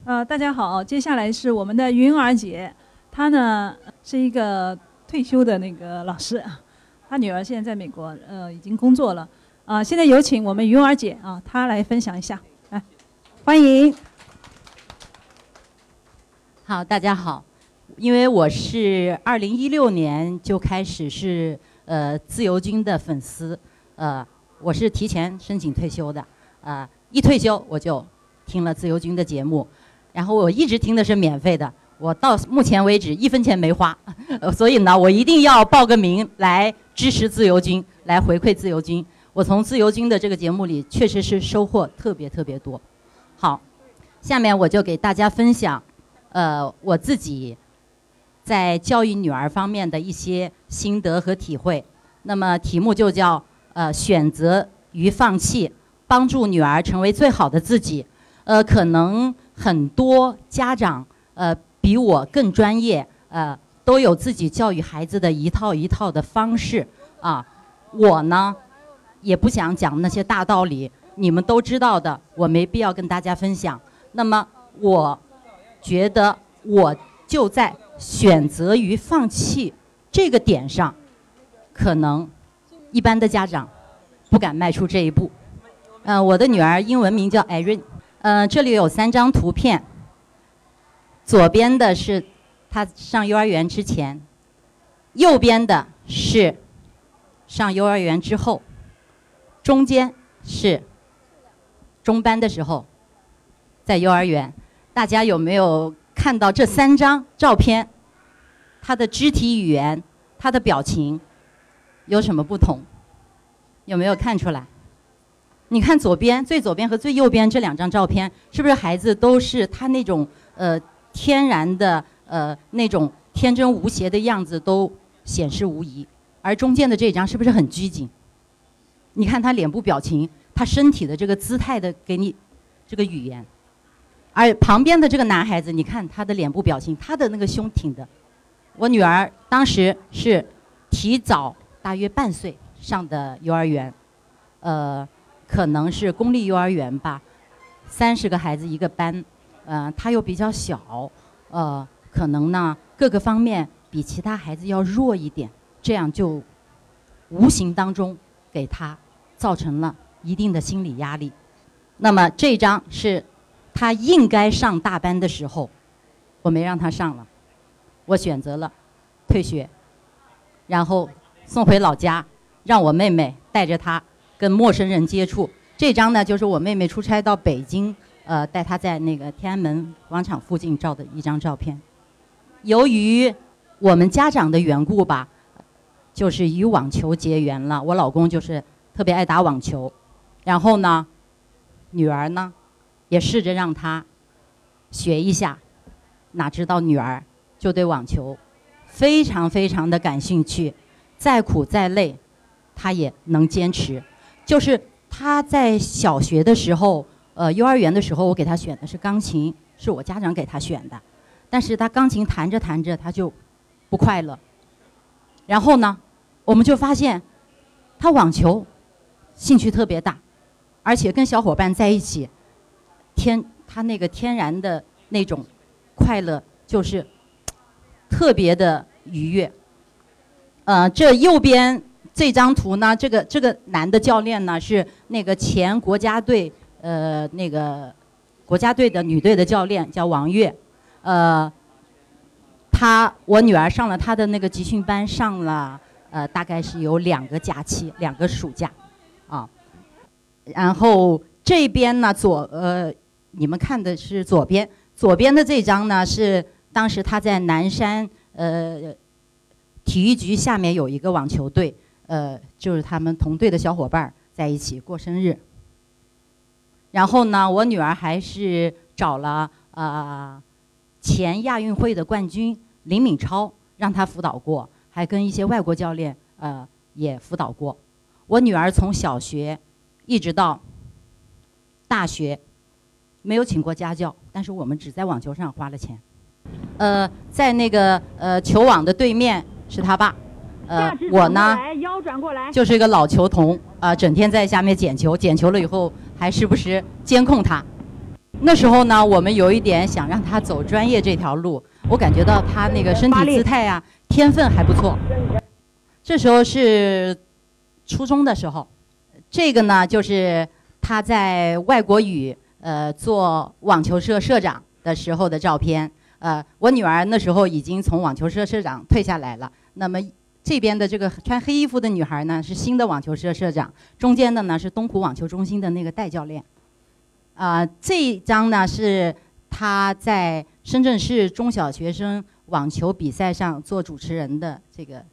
呃，大家好，接下来是我们的云儿姐，她呢是一个退休的那个老师，他女儿现在在美国，呃，已经工作了。啊，现在有请我们云儿姐啊，她来分享一下，来，欢迎。好，大家好，因为我是二零一六年就开始是呃自由军的粉丝，呃，我是提前申请退休的，呃，一退休我就听了自由军的节目。然后我一直听的是免费的，我到目前为止一分钱没花，所以呢，我一定要报个名来支持自由军，来回馈自由军。我从自由军的这个节目里确实是收获特别特别多。好，下面我就给大家分享，呃，我自己在教育女儿方面的一些心得和体会。那么题目就叫呃选择与放弃，帮助女儿成为最好的自己。呃，可能。很多家长呃比我更专业呃都有自己教育孩子的一套一套的方式啊，我呢也不想讲那些大道理，你们都知道的，我没必要跟大家分享。那么我觉得我就在选择与放弃这个点上，可能一般的家长不敢迈出这一步。嗯，我的女儿英文名叫艾瑞。嗯，这里有三张图片。左边的是他上幼儿园之前，右边的是上幼儿园之后，中间是中班的时候，在幼儿园。大家有没有看到这三张照片？他的肢体语言、他的表情有什么不同？有没有看出来？你看左边最左边和最右边这两张照片，是不是孩子都是他那种呃天然的呃那种天真无邪的样子都显示无疑？而中间的这张是不是很拘谨？你看他脸部表情，他身体的这个姿态的给你这个语言，而旁边的这个男孩子，你看他的脸部表情，他的那个胸挺的。我女儿当时是提早大约半岁上的幼儿园，呃。可能是公立幼儿园吧，三十个孩子一个班，呃，他又比较小，呃，可能呢各个方面比其他孩子要弱一点，这样就无形当中给他造成了一定的心理压力。那么这张是他应该上大班的时候，我没让他上了，我选择了退学，然后送回老家，让我妹妹带着他。跟陌生人接触，这张呢就是我妹妹出差到北京，呃，带她在那个天安门广场附近照的一张照片。由于我们家长的缘故吧，就是与网球结缘了。我老公就是特别爱打网球，然后呢，女儿呢，也试着让他学一下，哪知道女儿就对网球非常非常的感兴趣，再苦再累，她也能坚持。就是他在小学的时候，呃，幼儿园的时候，我给他选的是钢琴，是我家长给他选的。但是他钢琴弹着弹着，他就不快乐。然后呢，我们就发现他网球兴趣特别大，而且跟小伙伴在一起，天他那个天然的那种快乐就是特别的愉悦。呃，这右边。这张图呢，这个这个男的教练呢是那个前国家队呃那个国家队的女队的教练叫王悦，呃，她我女儿上了她的那个集训班，上了呃大概是有两个假期，两个暑假，啊，然后这边呢左呃你们看的是左边，左边的这张呢是当时她在南山呃体育局下面有一个网球队。呃，就是他们同队的小伙伴在一起过生日。然后呢，我女儿还是找了呃前亚运会的冠军林敏超，让他辅导过，还跟一些外国教练呃也辅导过。我女儿从小学一直到大学没有请过家教，但是我们只在网球上花了钱。呃，在那个呃球网的对面是他爸。呃，我呢，就是一个老球童啊，整天在下面捡球，捡球了以后还时不时监控他。那时候呢，我们有一点想让他走专业这条路，我感觉到他那个身体姿态呀，天分还不错。这时候是初中的时候，这个呢就是他在外国语呃做网球社社长的时候的照片。呃，我女儿那时候已经从网球社社长退下来了，那么。这边的这个穿黑衣服的女孩呢，是新的网球社社长；中间的呢是东湖网球中心的那个戴教练。啊，这一张呢是他在深圳市中小学生网球比赛上做主持人的这个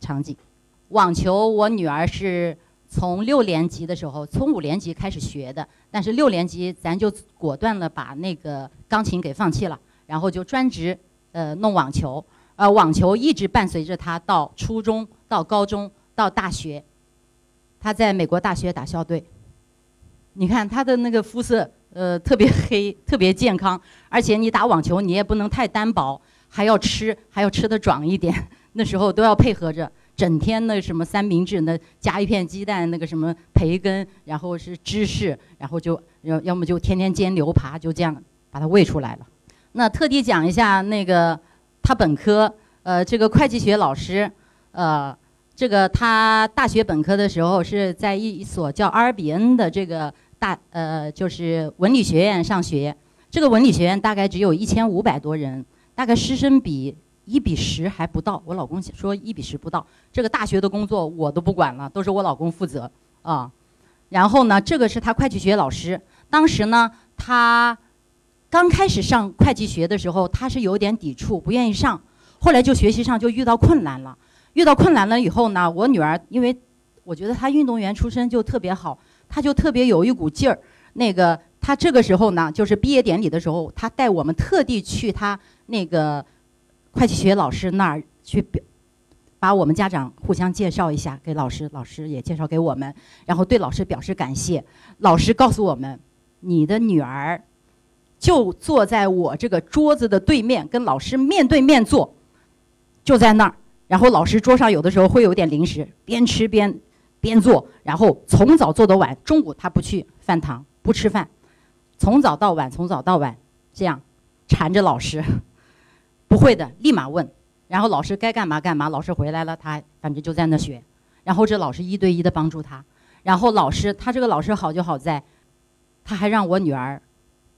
场景。网球，我女儿是从六年级的时候，从五年级开始学的，但是六年级咱就果断了把那个钢琴给放弃了，然后就专职呃弄网球。呃，网球一直伴随着他到初中、到高中、到大学。他在美国大学打校队。你看他的那个肤色，呃，特别黑，特别健康。而且你打网球，你也不能太单薄，还要吃，还要吃的壮一点。那时候都要配合着，整天那什么三明治，那加一片鸡蛋，那个什么培根，然后是芝士，然后就要要么就天天煎牛扒，就这样把他喂出来了。那特地讲一下那个。他本科，呃，这个会计学老师，呃，这个他大学本科的时候是在一所叫阿尔比恩的这个大，呃，就是文理学院上学。这个文理学院大概只有一千五百多人，大概师生比一比十还不到。我老公说一比十不到。这个大学的工作我都不管了，都是我老公负责啊。然后呢，这个是他会计学老师，当时呢，他。刚开始上会计学的时候，他是有点抵触，不愿意上。后来就学习上就遇到困难了。遇到困难了以后呢，我女儿因为我觉得她运动员出身就特别好，她就特别有一股劲儿。那个她这个时候呢，就是毕业典礼的时候，她带我们特地去她那个会计学老师那儿去表。把我们家长互相介绍一下给老师，老师也介绍给我们，然后对老师表示感谢。老师告诉我们，你的女儿就坐在我这个桌子的对面，跟老师面对面坐，就在那儿。然后老师桌上有的时候会有点零食，边吃边边做。然后从早做到晚，中午他不去饭堂不吃饭，从早到晚，从早到晚这样缠着老师，不会的立马问。然后老师该干嘛干嘛，老师回来了，他反正就在那学。然后这老师一对一的帮助他。然后老师他这个老师好就好在，他还让我女儿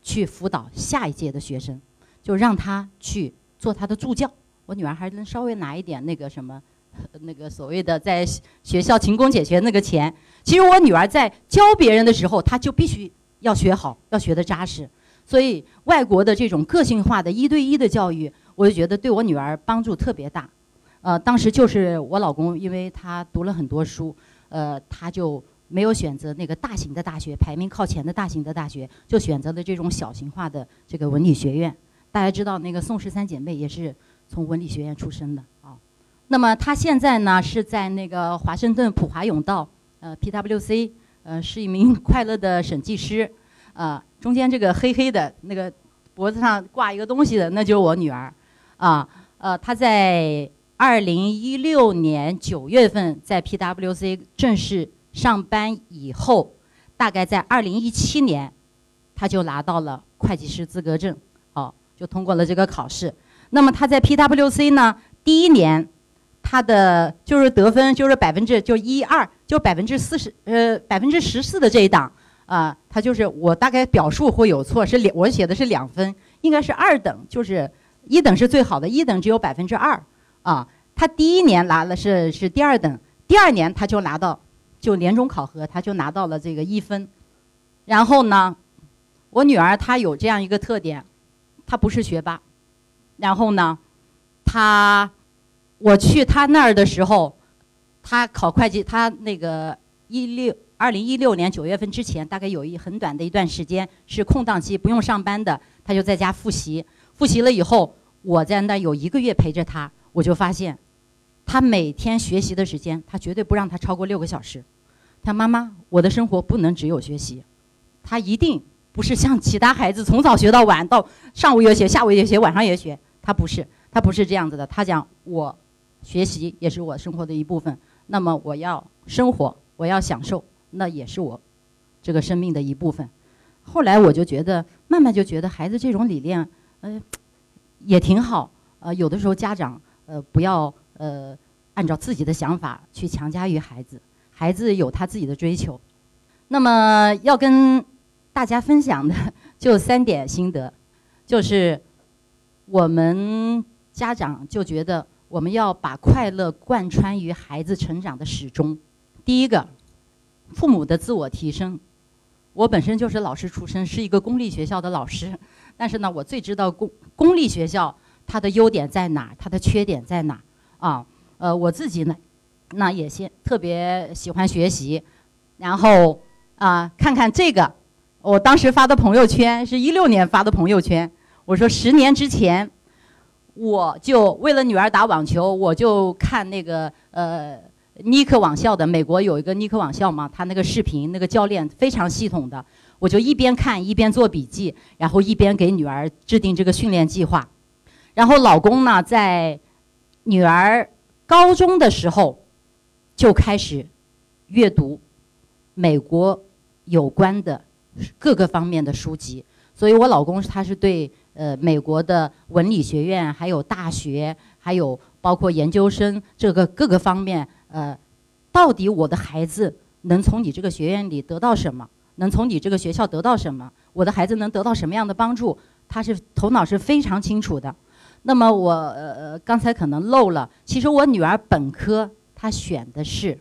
去辅导下一届的学生，就让他去做他的助教。我女儿还能稍微拿一点那个什么，那个所谓的在学校勤工俭学那个钱。其实我女儿在教别人的时候，她就必须要学好，要学的扎实。所以外国的这种个性化的一对一的教育。我就觉得对我女儿帮助特别大，呃，当时就是我老公，因为他读了很多书，呃，他就没有选择那个大型的大学，排名靠前的大型的大学，就选择了这种小型化的这个文理学院。大家知道那个宋氏三姐妹也是从文理学院出身的啊。那么她现在呢是在那个华盛顿普华永道，呃，PWC，呃，是一名快乐的审计师，呃，中间这个黑黑的那个脖子上挂一个东西的，那就是我女儿。啊，呃，她在二零一六年九月份在 PWC 正式上班以后，大概在二零一七年，他就拿到了会计师资格证，哦，就通过了这个考试。那么他在 PWC 呢，第一年，他的就是得分就是百分之就一二就百分之四十呃百分之十四的这一档啊，他就是我大概表述会有错，是两我写的是两分，应该是二等，就是。一等是最好的，一等只有百分之二，啊，他第一年拿了是是第二等，第二年他就拿到，就年终考核他就拿到了这个一分，然后呢，我女儿她有这样一个特点，她不是学霸，然后呢，她，我去她那儿的时候，她考会计，她那个一六二零一六年九月份之前，大概有一很短的一段时间是空档期，不用上班的，她就在家复习。复习了以后，我在那有一个月陪着她，我就发现，他每天学习的时间，他绝对不让他超过六个小时。他妈妈，我的生活不能只有学习，他一定不是像其他孩子从早学到晚，到上午也学，下午也学，晚上也学。他不是，他不是这样子的。他讲，我学习也是我生活的一部分。那么我要生活，我要享受，那也是我这个生命的一部分。后来我就觉得，慢慢就觉得孩子这种理念。嗯，也挺好。呃，有的时候家长呃不要呃按照自己的想法去强加于孩子，孩子有他自己的追求。那么要跟大家分享的就三点心得，就是我们家长就觉得我们要把快乐贯穿于孩子成长的始终。第一个，父母的自我提升。我本身就是老师出身，是一个公立学校的老师。但是呢，我最知道公公立学校它的优点在哪，它的缺点在哪啊？呃，我自己呢，那也先特别喜欢学习，然后啊，看看这个，我当时发的朋友圈是一六年发的朋友圈，我说十年之前，我就为了女儿打网球，我就看那个呃尼克网校的，美国有一个尼克网校嘛，他那个视频那个教练非常系统的。我就一边看一边做笔记，然后一边给女儿制定这个训练计划。然后老公呢，在女儿高中的时候就开始阅读美国有关的各个方面的书籍。所以我老公他是对呃美国的文理学院、还有大学、还有包括研究生这个各个方面，呃，到底我的孩子能从你这个学院里得到什么？能从你这个学校得到什么？我的孩子能得到什么样的帮助？他是头脑是非常清楚的。那么我呃刚才可能漏了，其实我女儿本科他选的是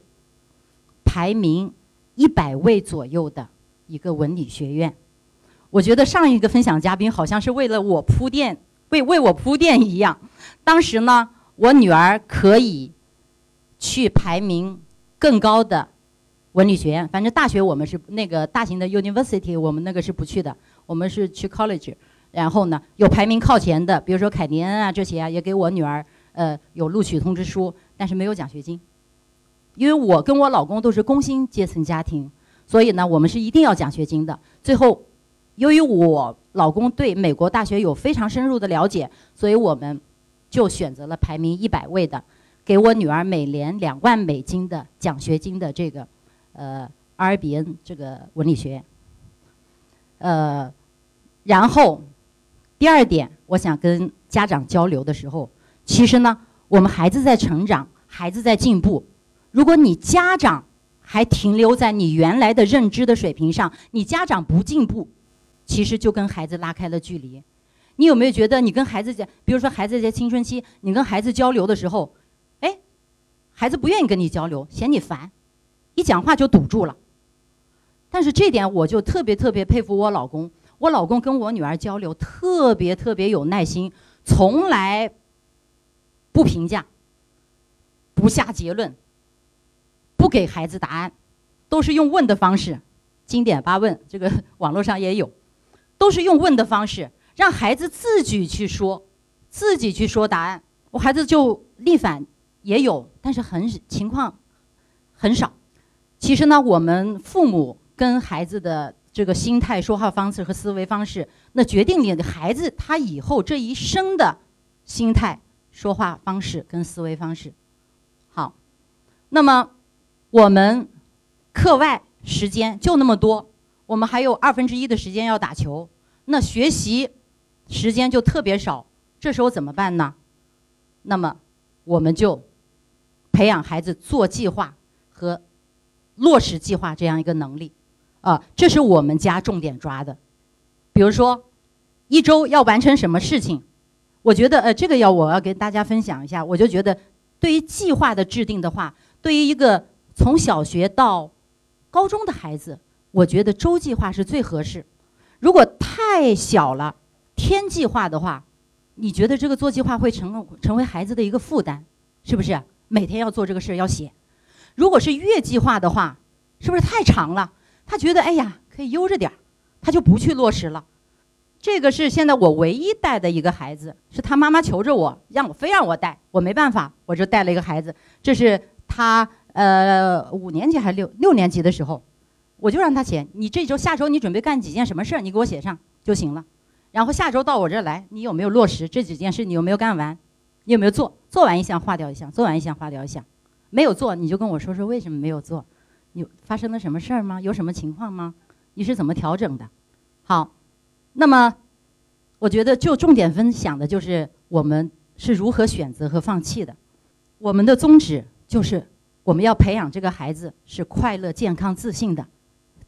排名一百位左右的一个文理学院。我觉得上一个分享嘉宾好像是为了我铺垫，为为我铺垫一样。当时呢，我女儿可以去排名更高的文理学院，反正大学我们是那个大型的 university，我们那个是不去的，我们是去 college。然后呢，有排名靠前的，比如说凯迪恩啊这些啊，也给我女儿呃有录取通知书，但是没有奖学金，因为我跟我老公都是工薪阶层家庭，所以呢，我们是一定要奖学金的。最后，由于我老公对美国大学有非常深入的了解，所以我们就选择了排名一百位的，给我女儿每年两万美金的奖学金的这个呃 RBN 这个文理学院，呃，然后。第二点，我想跟家长交流的时候，其实呢，我们孩子在成长，孩子在进步。如果你家长还停留在你原来的认知的水平上，你家长不进步，其实就跟孩子拉开了距离。你有没有觉得，你跟孩子在，比如说孩子在青春期，你跟孩子交流的时候，哎，孩子不愿意跟你交流，嫌你烦，一讲话就堵住了。但是这点我就特别特别佩服我老公。我老公跟我女儿交流特别特别有耐心，从来不评价、不下结论、不给孩子答案，都是用问的方式。经典八问，这个 网络上也有，都是用问的方式，让孩子自己去说，自己去说答案。我孩子就逆反也有，但是很情况很少。其实呢，我们父母跟孩子的。这个心态、说话方式和思维方式，那决定你的孩子他以后这一生的心态、说话方式跟思维方式。好，那么我们课外时间就那么多，我们还有二分之一的时间要打球，那学习时间就特别少。这时候怎么办呢？那么我们就培养孩子做计划和落实计划这样一个能力。啊，这是我们家重点抓的，比如说，一周要完成什么事情，我觉得呃，这个要我要跟大家分享一下。我就觉得，对于计划的制定的话，对于一个从小学到高中的孩子，我觉得周计划是最合适。如果太小了，天计划的话，你觉得这个做计划会成成为孩子的一个负担，是不是？每天要做这个事儿要写。如果是月计划的话，是不是太长了？他觉得哎呀，可以悠着点儿，他就不去落实了。这个是现在我唯一带的一个孩子，是他妈妈求着我，让我非让我带，我没办法，我就带了一个孩子。这是他呃五年级还是六六年级的时候，我就让他写，你这周下周你准备干几件什么事儿，你给我写上就行了。然后下周到我这儿来，你有没有落实这几件事？你有没有干完？你有没有做？做完一项划掉一项，做完一项划掉一项。没有做你就跟我说说为什么没有做。有发生了什么事儿吗？有什么情况吗？你是怎么调整的？好，那么我觉得就重点分享的就是我们是如何选择和放弃的。我们的宗旨就是我们要培养这个孩子是快乐、健康、自信的。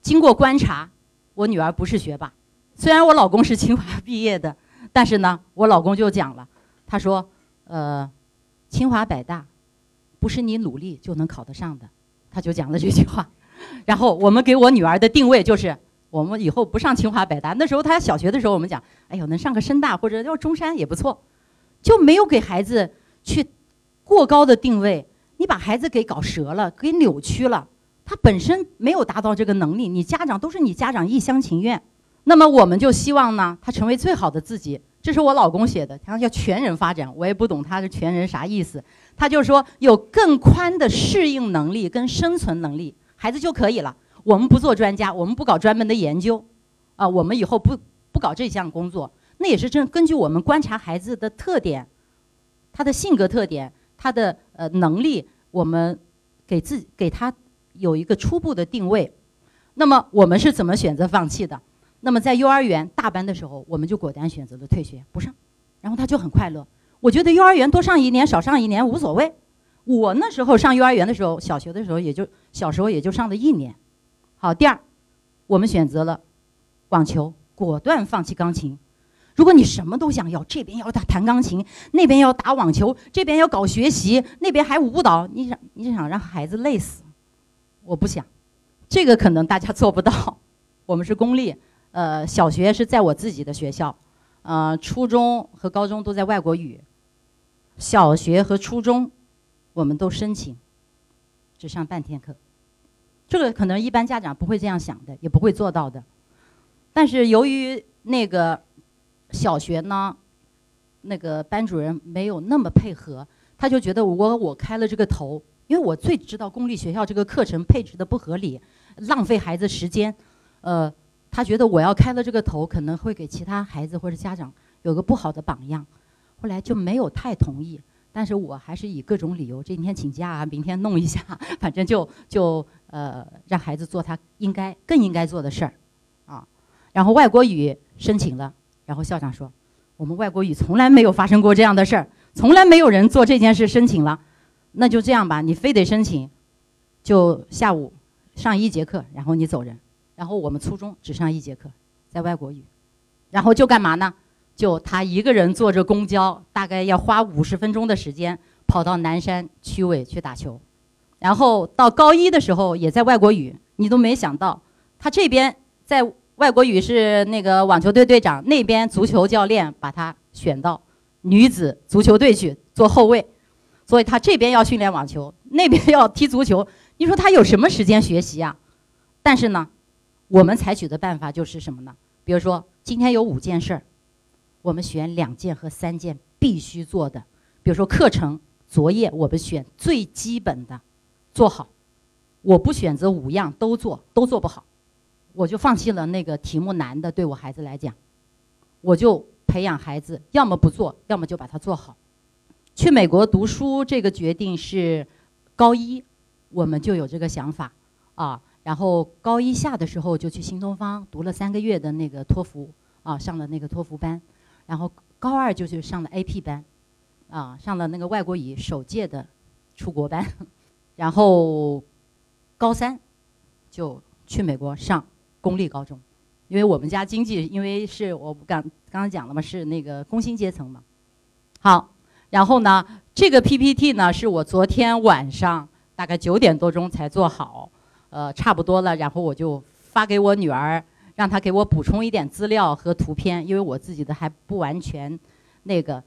经过观察，我女儿不是学霸，虽然我老公是清华毕业的，但是呢，我老公就讲了，他说：“呃，清华北大不是你努力就能考得上的。”他就讲了这句话，然后我们给我女儿的定位就是，我们以后不上清华北大。那时候他小学的时候，我们讲，哎呦，能上个深大或者要中山也不错，就没有给孩子去过高的定位。你把孩子给搞折了，给扭曲了，他本身没有达到这个能力，你家长都是你家长一厢情愿。那么我们就希望呢，他成为最好的自己。这是我老公写的，他叫全人发展，我也不懂他的全人啥意思。他就说有更宽的适应能力跟生存能力，孩子就可以了。我们不做专家，我们不搞专门的研究，啊，我们以后不不搞这项工作。那也是正根据我们观察孩子的特点，他的性格特点，他的呃能力，我们给自给他有一个初步的定位。那么我们是怎么选择放弃的？那么在幼儿园大班的时候，我们就果断选择了退学不上，然后他就很快乐。我觉得幼儿园多上一年少上一年无所谓。我那时候上幼儿园的时候，小学的时候也就小时候也就上了一年。好，第二，我们选择了网球，果断放弃钢琴。如果你什么都想要，这边要打弹钢琴，那边要打网球，这边要搞学习，那边还舞蹈，你想你想让孩子累死？我不想，这个可能大家做不到。我们是公立。呃，小学是在我自己的学校，呃，初中和高中都在外国语，小学和初中，我们都申请只上半天课。这个可能一般家长不会这样想的，也不会做到的。但是由于那个小学呢，那个班主任没有那么配合，他就觉得我我开了这个头，因为我最知道公立学校这个课程配置的不合理，浪费孩子时间，呃，他觉得我要开了这个头，可能会给其他孩子或者家长有个不好的榜样，后来就没有太同意。但是我还是以各种理由，今天请假啊，明天弄一下，反正就就呃让孩子做他应该更应该做的事儿，啊，然后外国语申请了，然后校长说，我们外国语从来没有发生过这样的事儿，从来没有人做这件事申请了，那就这样吧，你非得申请，就下午上一节课，然后你走人，然后我们初中只上一节课，在外国语，然后就干嘛呢？就他一个人坐着公交，大概要花五十分钟的时间跑到南山区委去打球，然后到高一的时候也在外国语，你都没想到，他这边在外国语是那个网球队队长，那边足球教练把他选到女子足球队去做后卫，所以他这边要训练网球，那边要踢足球，你说他有什么时间学习啊？但是呢，我们采取的办法就是什么呢？比如说今天有五件事儿。我们选两件和三件必须做的，比如说课程作业，我们选最基本的做好。我不选择五样都做，都做不好，我就放弃了那个题目难的。对我孩子来讲，我就培养孩子，要么不做，要么就把它做好。去美国读书这个决定是高一，我们就有这个想法啊。然后高一下的时候就去新东方读了三个月的那个托福啊，上了那个托福班。然后高二就去上了 AP 班，啊，上了那个外国语首届的出国班，然后高三就去美国上公立高中，因为我们家经济，因为是我刚刚刚讲了嘛，是那个工薪阶层嘛。好，然后呢，这个 PPT 呢是我昨天晚上大概九点多钟才做好，呃，差不多了，然后我就发给我女儿。让他给我补充一点资料和图片，因为我自己的还不完全，那个，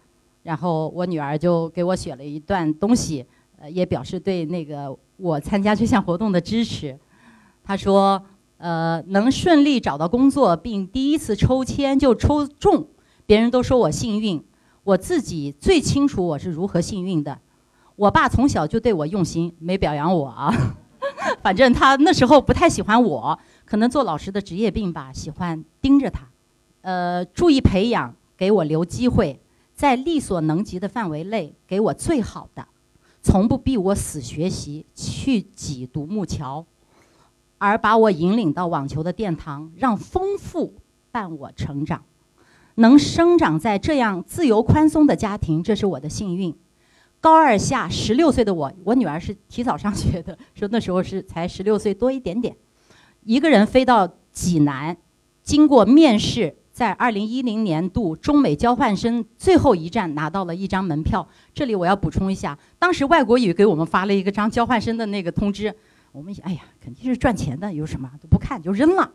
然后我女儿就给我写了一段东西，呃，也表示对那个我参加这项活动的支持。她说，呃，能顺利找到工作并第一次抽签就抽中，别人都说我幸运，我自己最清楚我是如何幸运的。我爸从小就对我用心，没表扬我啊，反正他那时候不太喜欢我。可能做老师的职业病吧，喜欢盯着他，呃，注意培养，给我留机会，在力所能及的范围内给我最好的，从不逼我死学习去挤独木桥，而把我引领到网球的殿堂，让丰富伴我成长，能生长在这样自由宽松的家庭，这是我的幸运。高二下十六岁的我，我女儿是提早上学的，说那时候是才十六岁多一点点。一个人飞到济南，经过面试，在二零一零年度中美交换生最后一站拿到了一张门票。这里我要补充一下，当时外国语给我们发了一个张交换生的那个通知，我们想，哎呀，肯定是赚钱的，有什么都不看就扔了。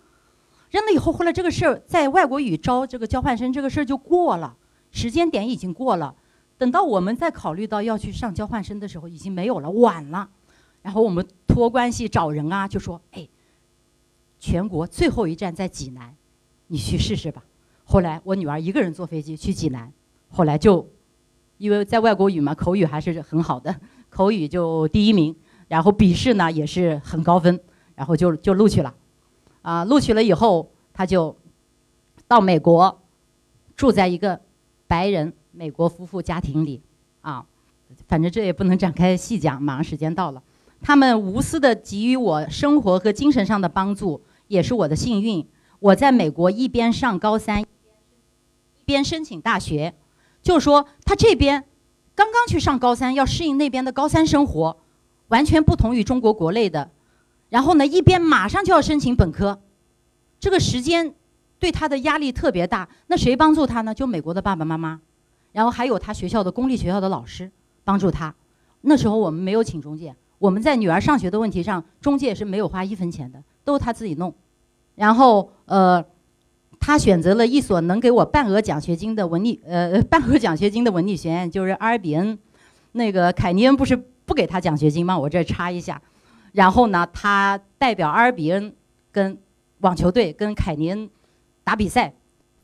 扔了以后，后来这个事儿在外国语招这个交换生这个事儿就过了，时间点已经过了。等到我们再考虑到要去上交换生的时候，已经没有了，晚了。然后我们托关系找人啊，就说，哎。全国最后一站在济南，你去试试吧。后来我女儿一个人坐飞机去济南，后来就因为在外国语嘛，口语还是很好的，口语就第一名。然后笔试呢也是很高分，然后就就录取了。啊，录取了以后，他就到美国住在一个白人美国夫妇家庭里啊。反正这也不能展开细讲，马上时间到了。他们无私的给予我生活和精神上的帮助。也是我的幸运。我在美国一边上高三，一边申请大学，就是说他这边刚刚去上高三，要适应那边的高三生活，完全不同于中国国内的。然后呢，一边马上就要申请本科，这个时间对他的压力特别大。那谁帮助他呢？就美国的爸爸妈妈，然后还有他学校的公立学校的老师帮助他。那时候我们没有请中介，我们在女儿上学的问题上，中介是没有花一分钱的。都他自己弄，然后呃，他选择了一所能给我半额奖学金的文理呃 半额奖学金的文理学院，就是阿尔比恩那个凯尼恩不是不给他奖学金吗？我这插一下。然后呢，他代表阿尔比恩跟网球队跟凯尼恩打比赛，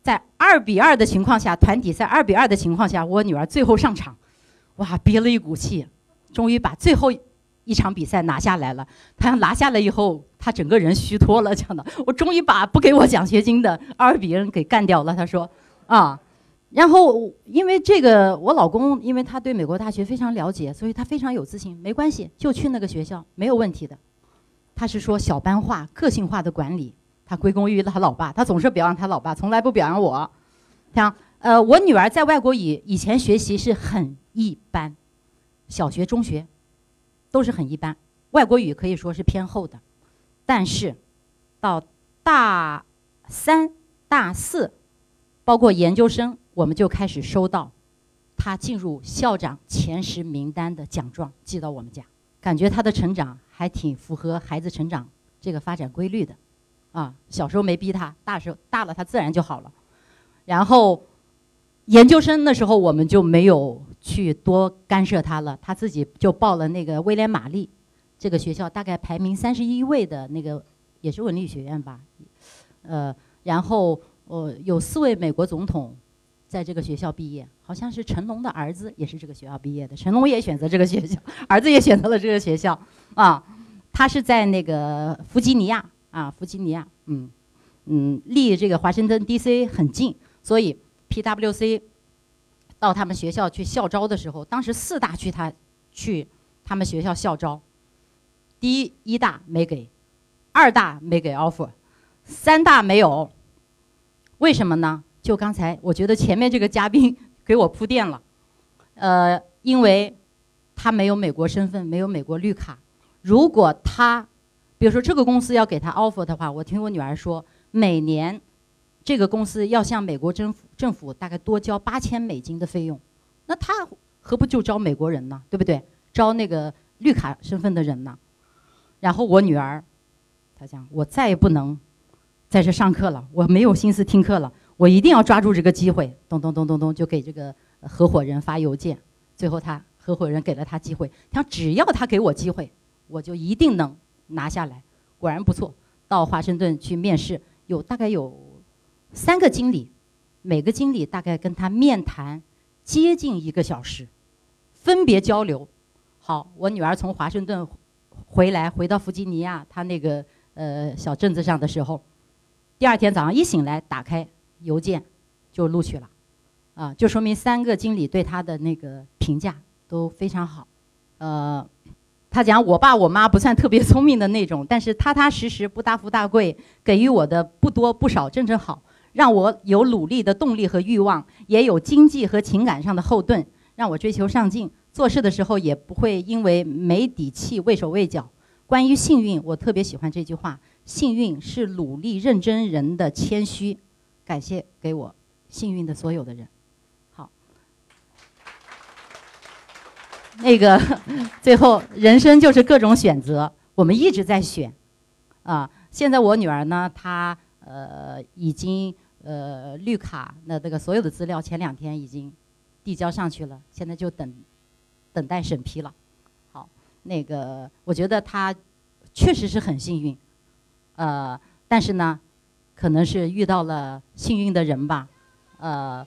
在二比二的情况下，团体赛二比二的情况下，我女儿最后上场，哇，憋了一股气，终于把最后一场比赛拿下来了。她拿下来以后，他整个人虚脱了，讲的，我终于把不给我奖学金的阿尔比恩给干掉了。他说，啊。然后，因为这个，我老公因为他对美国大学非常了解，所以他非常有自信。没关系，就去那个学校，没有问题的。他是说小班化、个性化的管理，他归功于他老爸。他总是表扬他老爸，从来不表扬我。像呃，我女儿在外国语以前学习是很一般，小学、中学都是很一般，外国语可以说是偏后的。但是到大三、大四，包括研究生。我们就开始收到他进入校长前十名单的奖状寄到我们家，感觉他的成长还挺符合孩子成长这个发展规律的，啊，小时候没逼他，大时候大了他自然就好了。然后研究生的时候我们就没有去多干涉他了，他自己就报了那个威廉玛丽这个学校，大概排名三十一位的那个也是文理学院吧，呃，然后呃有四位美国总统。在这个学校毕业，好像是成龙的儿子也是这个学校毕业的。成龙也选择这个学校，儿子也选择了这个学校，啊，他是在那个弗吉尼亚啊，弗吉尼亚，嗯嗯，离这个华盛顿 D.C. 很近，所以 P.W.C. 到他们学校去校招的时候，当时四大去他去他们学校校招，第一一大没给，二大没给 offer，三大没有，为什么呢？就刚才，我觉得前面这个嘉宾给我铺垫了，呃，因为他没有美国身份，没有美国绿卡。如果他，比如说这个公司要给他 offer 的话，我听我女儿说，每年这个公司要向美国政府政府大概多交八千美金的费用，那他何不就招美国人呢？对不对？招那个绿卡身份的人呢？然后我女儿，她讲，我再也不能在这上课了，我没有心思听课了。我一定要抓住这个机会，咚咚咚咚咚，就给这个合伙人发邮件。最后，他合伙人给了他机会，他只要他给我机会，我就一定能拿下来。果然不错，到华盛顿去面试，有大概有三个经理，每个经理大概跟他面谈接近一个小时，分别交流。好，我女儿从华盛顿回来，回到弗吉尼亚她那个呃小镇子上的时候，第二天早上一醒来，打开。邮件就录取了，啊，就说明三个经理对她的那个评价都非常好。呃，他讲我爸我妈不算特别聪明的那种，但是踏踏实实不大富大贵，给予我的不多不少正正好，让我有努力的动力和欲望，也有经济和情感上的后盾，让我追求上进，做事的时候也不会因为没底气畏手畏脚。关于幸运，我特别喜欢这句话：幸运是努力认真人的谦虚。感谢给我幸运的所有的人，好。那个最后，人生就是各种选择，我们一直在选，啊，现在我女儿呢，她呃已经呃绿卡那这个所有的资料前两天已经递交上去了，现在就等等待审批了。好，那个我觉得他确实是很幸运，呃，但是呢。可能是遇到了幸运的人吧，呃，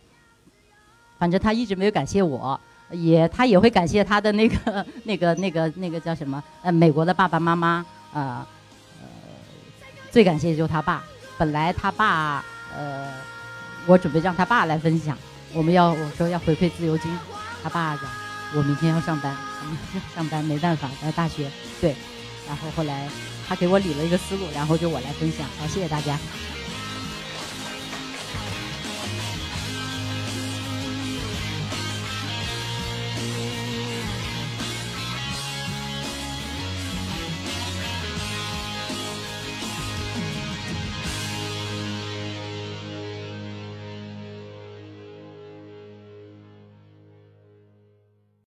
反正他一直没有感谢我，也他也会感谢他的那个那个那个那个叫什么呃美国的爸爸妈妈啊，呃，最感谢就是他爸。本来他爸呃，我准备让他爸来分享，我们要我说要回馈自由金，他爸讲我明天要上班，上班没办法在大学。对，然后后来他给我理了一个思路，然后就我来分享，好谢谢大家。